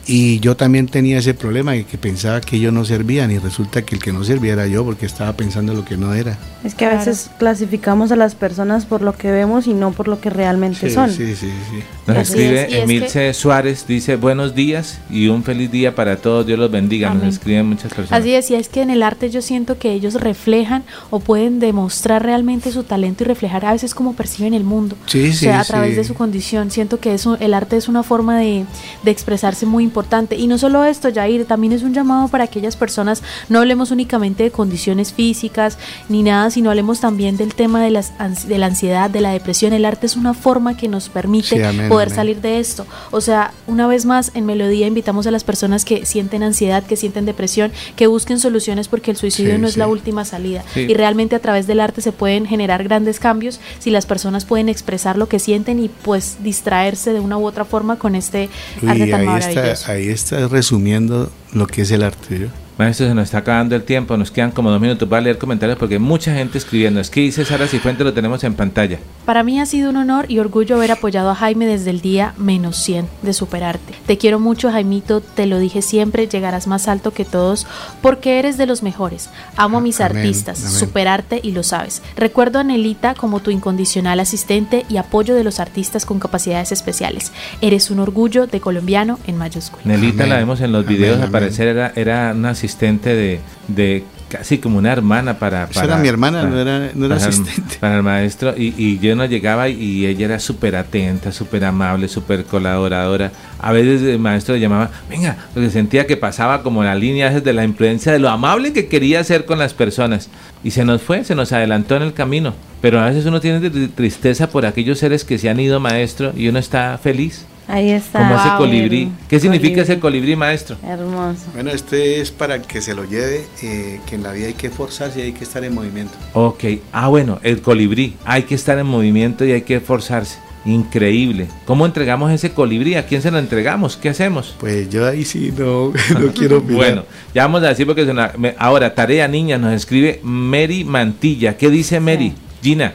[SPEAKER 11] Y yo también tenía ese problema de que pensaba que ellos no servían y resulta que el que no servía era yo porque estaba pensando lo que no era.
[SPEAKER 5] Es que a veces clasificamos a las personas por lo que vemos y no por lo que realmente
[SPEAKER 11] Sí,
[SPEAKER 5] son.
[SPEAKER 11] sí, sí, sí.
[SPEAKER 1] Nos
[SPEAKER 3] Así
[SPEAKER 1] escribe
[SPEAKER 3] es, y es
[SPEAKER 1] Emilce Suárez, dice buenos días y un feliz día para todos, Dios los bendiga.
[SPEAKER 3] Amén.
[SPEAKER 1] Nos escriben muchas personas.
[SPEAKER 3] Así es, y es que en el arte yo siento que ellos reflejan o pueden demostrar realmente su talento y reflejar a veces cómo perciben el mundo.
[SPEAKER 11] Sí,
[SPEAKER 3] o
[SPEAKER 11] sí,
[SPEAKER 3] sea, a través
[SPEAKER 11] sí.
[SPEAKER 3] de su condición. Siento que eso, el arte es una forma de, de expresarse muy importante. Y no solo esto, Jair, también es un llamado para aquellas personas, no hablemos únicamente de condiciones físicas ni nada, sino hablemos también del tema de, las, de la ansiedad, de la depresión. El arte es una forma que nos permite
[SPEAKER 11] Sí, amén,
[SPEAKER 3] poder
[SPEAKER 11] amén.
[SPEAKER 3] salir de esto. O sea, una vez más, en Melodía invitamos a las personas que sienten ansiedad, que sienten depresión, que busquen soluciones porque el suicidio
[SPEAKER 11] Sí,
[SPEAKER 3] no es
[SPEAKER 11] sí.
[SPEAKER 3] la última salida. Y realmente a través del arte se pueden generar grandes cambios si las personas pueden expresar lo que sienten y pues distraerse de una u otra forma con este arte tan maravilloso.
[SPEAKER 11] está, ahí está resumiendo lo que es el arte.
[SPEAKER 1] Maestro, se nos está acabando el tiempo, nos quedan como dos minutos para leer comentarios porque hay mucha gente escribiendo. Es que dice Sara Cifuentes, lo tenemos en pantalla.
[SPEAKER 3] Para mí ha sido un honor y orgullo haber apoyado a Jaime desde el día menos 100 de Superarte. Te quiero mucho, Jaimito, te lo dije siempre, llegarás más alto que todos porque eres de los mejores. Amo a mis
[SPEAKER 11] Amén,
[SPEAKER 3] artistas,
[SPEAKER 11] amén.
[SPEAKER 3] Superarte y lo sabes. Recuerdo a Nelita como tu incondicional asistente y apoyo de los artistas con capacidades especiales. Eres un orgullo de colombiano en mayúscula.
[SPEAKER 1] Nelita
[SPEAKER 11] Amén.
[SPEAKER 1] la vemos en los videos, al
[SPEAKER 11] amén.
[SPEAKER 1] parecer era, era una asistente de, de casi como una hermana para...
[SPEAKER 11] Esa
[SPEAKER 1] para
[SPEAKER 11] era mi hermana,
[SPEAKER 1] para-
[SPEAKER 11] no era, no era
[SPEAKER 1] para el-
[SPEAKER 11] asistente.
[SPEAKER 1] Para el maestro, y, y yo no llegaba y, ella era súper atenta, súper amable, súper colaboradora. A veces el maestro le llamaba, venga, porque sentía que pasaba como la línea de la influencia de lo amable que quería ser con las personas. Y se nos fue, se nos adelantó en el camino. Pero a veces uno tiene tri- tristeza por aquellos seres que se han ido, maestro, y uno está feliz.
[SPEAKER 5] Ahí está.
[SPEAKER 1] Como ese
[SPEAKER 3] Wow.
[SPEAKER 1] colibrí. ¿Qué significa ese colibrí, maestro?
[SPEAKER 5] Hermoso.
[SPEAKER 11] Bueno, este es para que se lo lleve, eh, que en la vida hay que esforzarse y hay que estar en movimiento.
[SPEAKER 1] Ok, ah bueno, el colibrí. Hay que estar en movimiento y hay que esforzarse. Increíble. ¿Cómo entregamos ese colibrí? ¿A quién se lo entregamos? ¿Qué hacemos?
[SPEAKER 11] Pues yo ahí sí no, no quiero opinar.
[SPEAKER 1] Bueno, ya vamos a decir porque nos- me- ahora tarea niña nos escribe Mary Mantilla. ¿Qué dice Mary? Gina.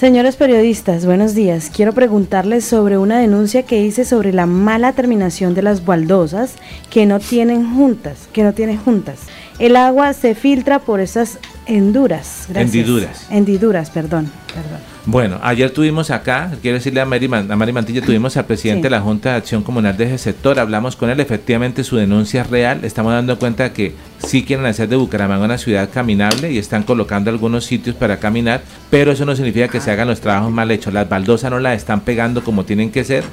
[SPEAKER 5] Señores periodistas, buenos días. Quiero preguntarles sobre una denuncia que hice sobre la mala terminación de las baldosas que no tienen juntas, que no tienen juntas. El agua se filtra por esas henduras. Gracias.
[SPEAKER 1] Hendiduras.
[SPEAKER 5] Hendiduras, perdón, perdón.
[SPEAKER 1] Bueno, ayer tuvimos acá, quiero decirle a Mary, a Mary Mantilla, tuvimos al presidente
[SPEAKER 5] Sí.
[SPEAKER 1] de la Junta de Acción Comunal de ese sector, hablamos con él, efectivamente su denuncia es real, estamos dando cuenta que sí quieren hacer de Bucaramanga una ciudad caminable y están colocando algunos sitios para caminar, pero eso no significa que se hagan los trabajos mal hechos, las baldosas no las están pegando como tienen que ser,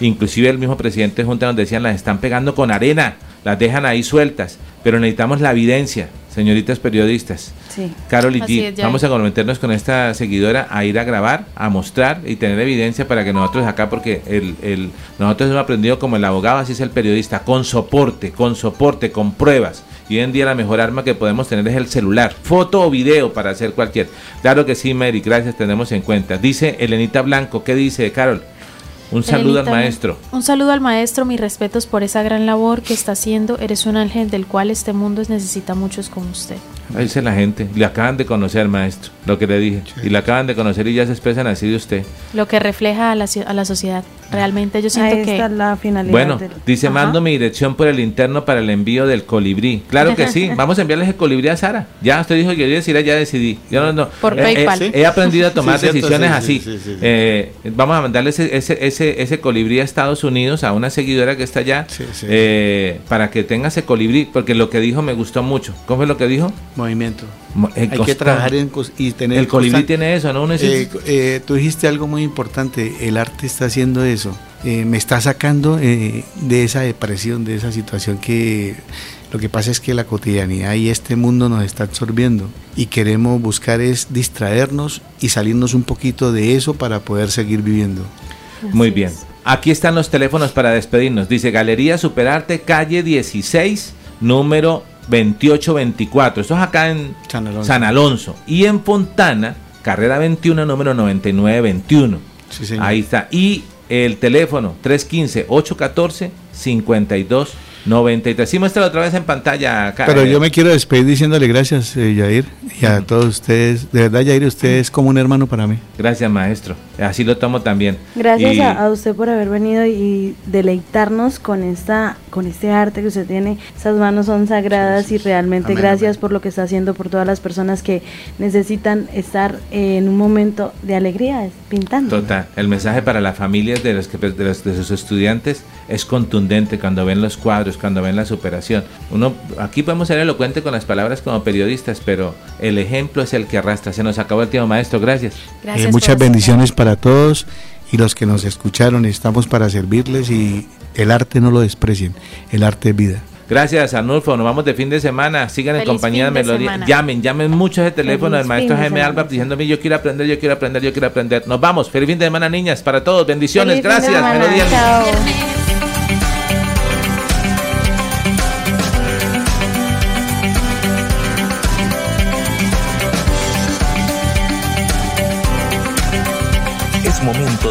[SPEAKER 1] inclusive el mismo presidente de Junta nos decían, las están pegando con arena, las dejan ahí sueltas, pero necesitamos la evidencia, señoritas periodistas.
[SPEAKER 5] Sí.
[SPEAKER 1] Carol y G,
[SPEAKER 3] es,
[SPEAKER 1] vamos a comprometernos con esta seguidora a ir a grabar, a mostrar y tener evidencia para que nosotros acá, porque el, el- nosotros hemos aprendido como el abogado, así es el periodista, con soporte, con soporte, con pruebas. Y hoy en día la mejor arma que podemos tener es el celular, foto o video para hacer cualquier. Claro que sí, Mary, gracias, tenemos en cuenta. Dice Elenita Blanco, ¿qué dice, Carol? Un saludo al maestro.
[SPEAKER 3] Un saludo al maestro, mis respetos por esa gran labor que está haciendo. Eres un ángel del cual este mundo necesita muchos como usted.
[SPEAKER 1] Ahí dice la gente, le acaban de conocer, maestro, lo que le dije. Y le acaban de conocer y ya se expresan así de usted.
[SPEAKER 3] Lo que refleja a la, a la sociedad. Realmente yo siento
[SPEAKER 5] Ahí
[SPEAKER 3] que...
[SPEAKER 5] está la finalidad.
[SPEAKER 1] Bueno,
[SPEAKER 5] del-
[SPEAKER 1] dice,
[SPEAKER 3] Ajá.
[SPEAKER 1] mando mi dirección por el interno para el envío del colibrí. Claro que sí, vamos a enviarle ese colibrí a Sara. Ya, usted dijo que yo iba a decir, ya decidí. Yo no, no.
[SPEAKER 3] Por
[SPEAKER 1] Eh,
[SPEAKER 3] PayPal.
[SPEAKER 1] eh, he aprendido a tomar
[SPEAKER 11] Sí, cierto,
[SPEAKER 1] decisiones
[SPEAKER 11] sí,
[SPEAKER 1] así.
[SPEAKER 11] sí, sí, sí, sí.
[SPEAKER 1] Eh, vamos a mandarle ese, ese, ese, ese colibrí a Estados Unidos, a una seguidora que está allá,
[SPEAKER 11] Sí, sí.
[SPEAKER 1] eh, para que tenga ese colibrí, porque lo que dijo me gustó mucho. ¿Cómo fue lo que dijo?
[SPEAKER 11] Movimiento.
[SPEAKER 1] Mo-
[SPEAKER 11] Hay que trabajar en y tener
[SPEAKER 1] El colibrí tiene eso, ¿no?
[SPEAKER 11] Eh, eh, tú dijiste algo muy importante, el arte está haciendo eso, Eh, me está sacando eh, de esa depresión, de esa situación que lo que pasa es que la cotidianidad y este mundo nos está absorbiendo y queremos buscar es distraernos y salirnos un poquito de eso para poder seguir viviendo.
[SPEAKER 1] Muy bien.
[SPEAKER 3] es.
[SPEAKER 1] Aquí están los teléfonos para despedirnos. Dice Galería Superarte, calle 16, número 2824. Esto es acá en
[SPEAKER 11] San Alonso.
[SPEAKER 1] San Alonso. Y en Fontana, carrera 21, número 9921.
[SPEAKER 11] Sí, señor.
[SPEAKER 1] Ahí está. Y el teléfono 315-814-52 93. Sí, muéstralo otra vez en pantalla.
[SPEAKER 11] Pero
[SPEAKER 1] eh.
[SPEAKER 11] yo me quiero despedir diciéndole gracias, eh, Yair, y a todos ustedes. De verdad, Yair, usted es como un hermano para mí.
[SPEAKER 1] Gracias, maestro. Así lo tomo también.
[SPEAKER 5] Gracias
[SPEAKER 1] Y-
[SPEAKER 5] a, a usted por haber venido y deleitarnos con esta, con este arte que usted tiene. Esas manos son sagradas y realmente
[SPEAKER 11] Amén,
[SPEAKER 5] gracias por lo que está haciendo por todas las personas que necesitan estar en un momento de alegría pintando.
[SPEAKER 1] Total, el mensaje para las familias de los que de, los- de sus estudiantes es contundente cuando ven los cuadros, cuando ven la superación. Uno aquí podemos ser elocuente con las palabras como periodistas, pero el ejemplo es el que arrastra. Se nos acabó el tiempo, maestro. Gracias.
[SPEAKER 11] Eh, muchas bendiciones para todos y los que nos escucharon. Estamos para servirles y el arte no lo desprecien. El arte es vida.
[SPEAKER 1] Gracias, Arnulfo. Nos vamos de fin de semana. Sigan en compañía de Melodía.
[SPEAKER 3] semana.
[SPEAKER 1] Llamen, llamen mucho ese teléfono
[SPEAKER 5] Feliz
[SPEAKER 1] del maestro Jaime. Alba diciéndome yo quiero aprender, yo quiero aprender, yo quiero aprender. Nos vamos. Feliz fin de semana, niñas, para todos. Bendiciones.
[SPEAKER 5] Feliz
[SPEAKER 1] Gracias. Melodía.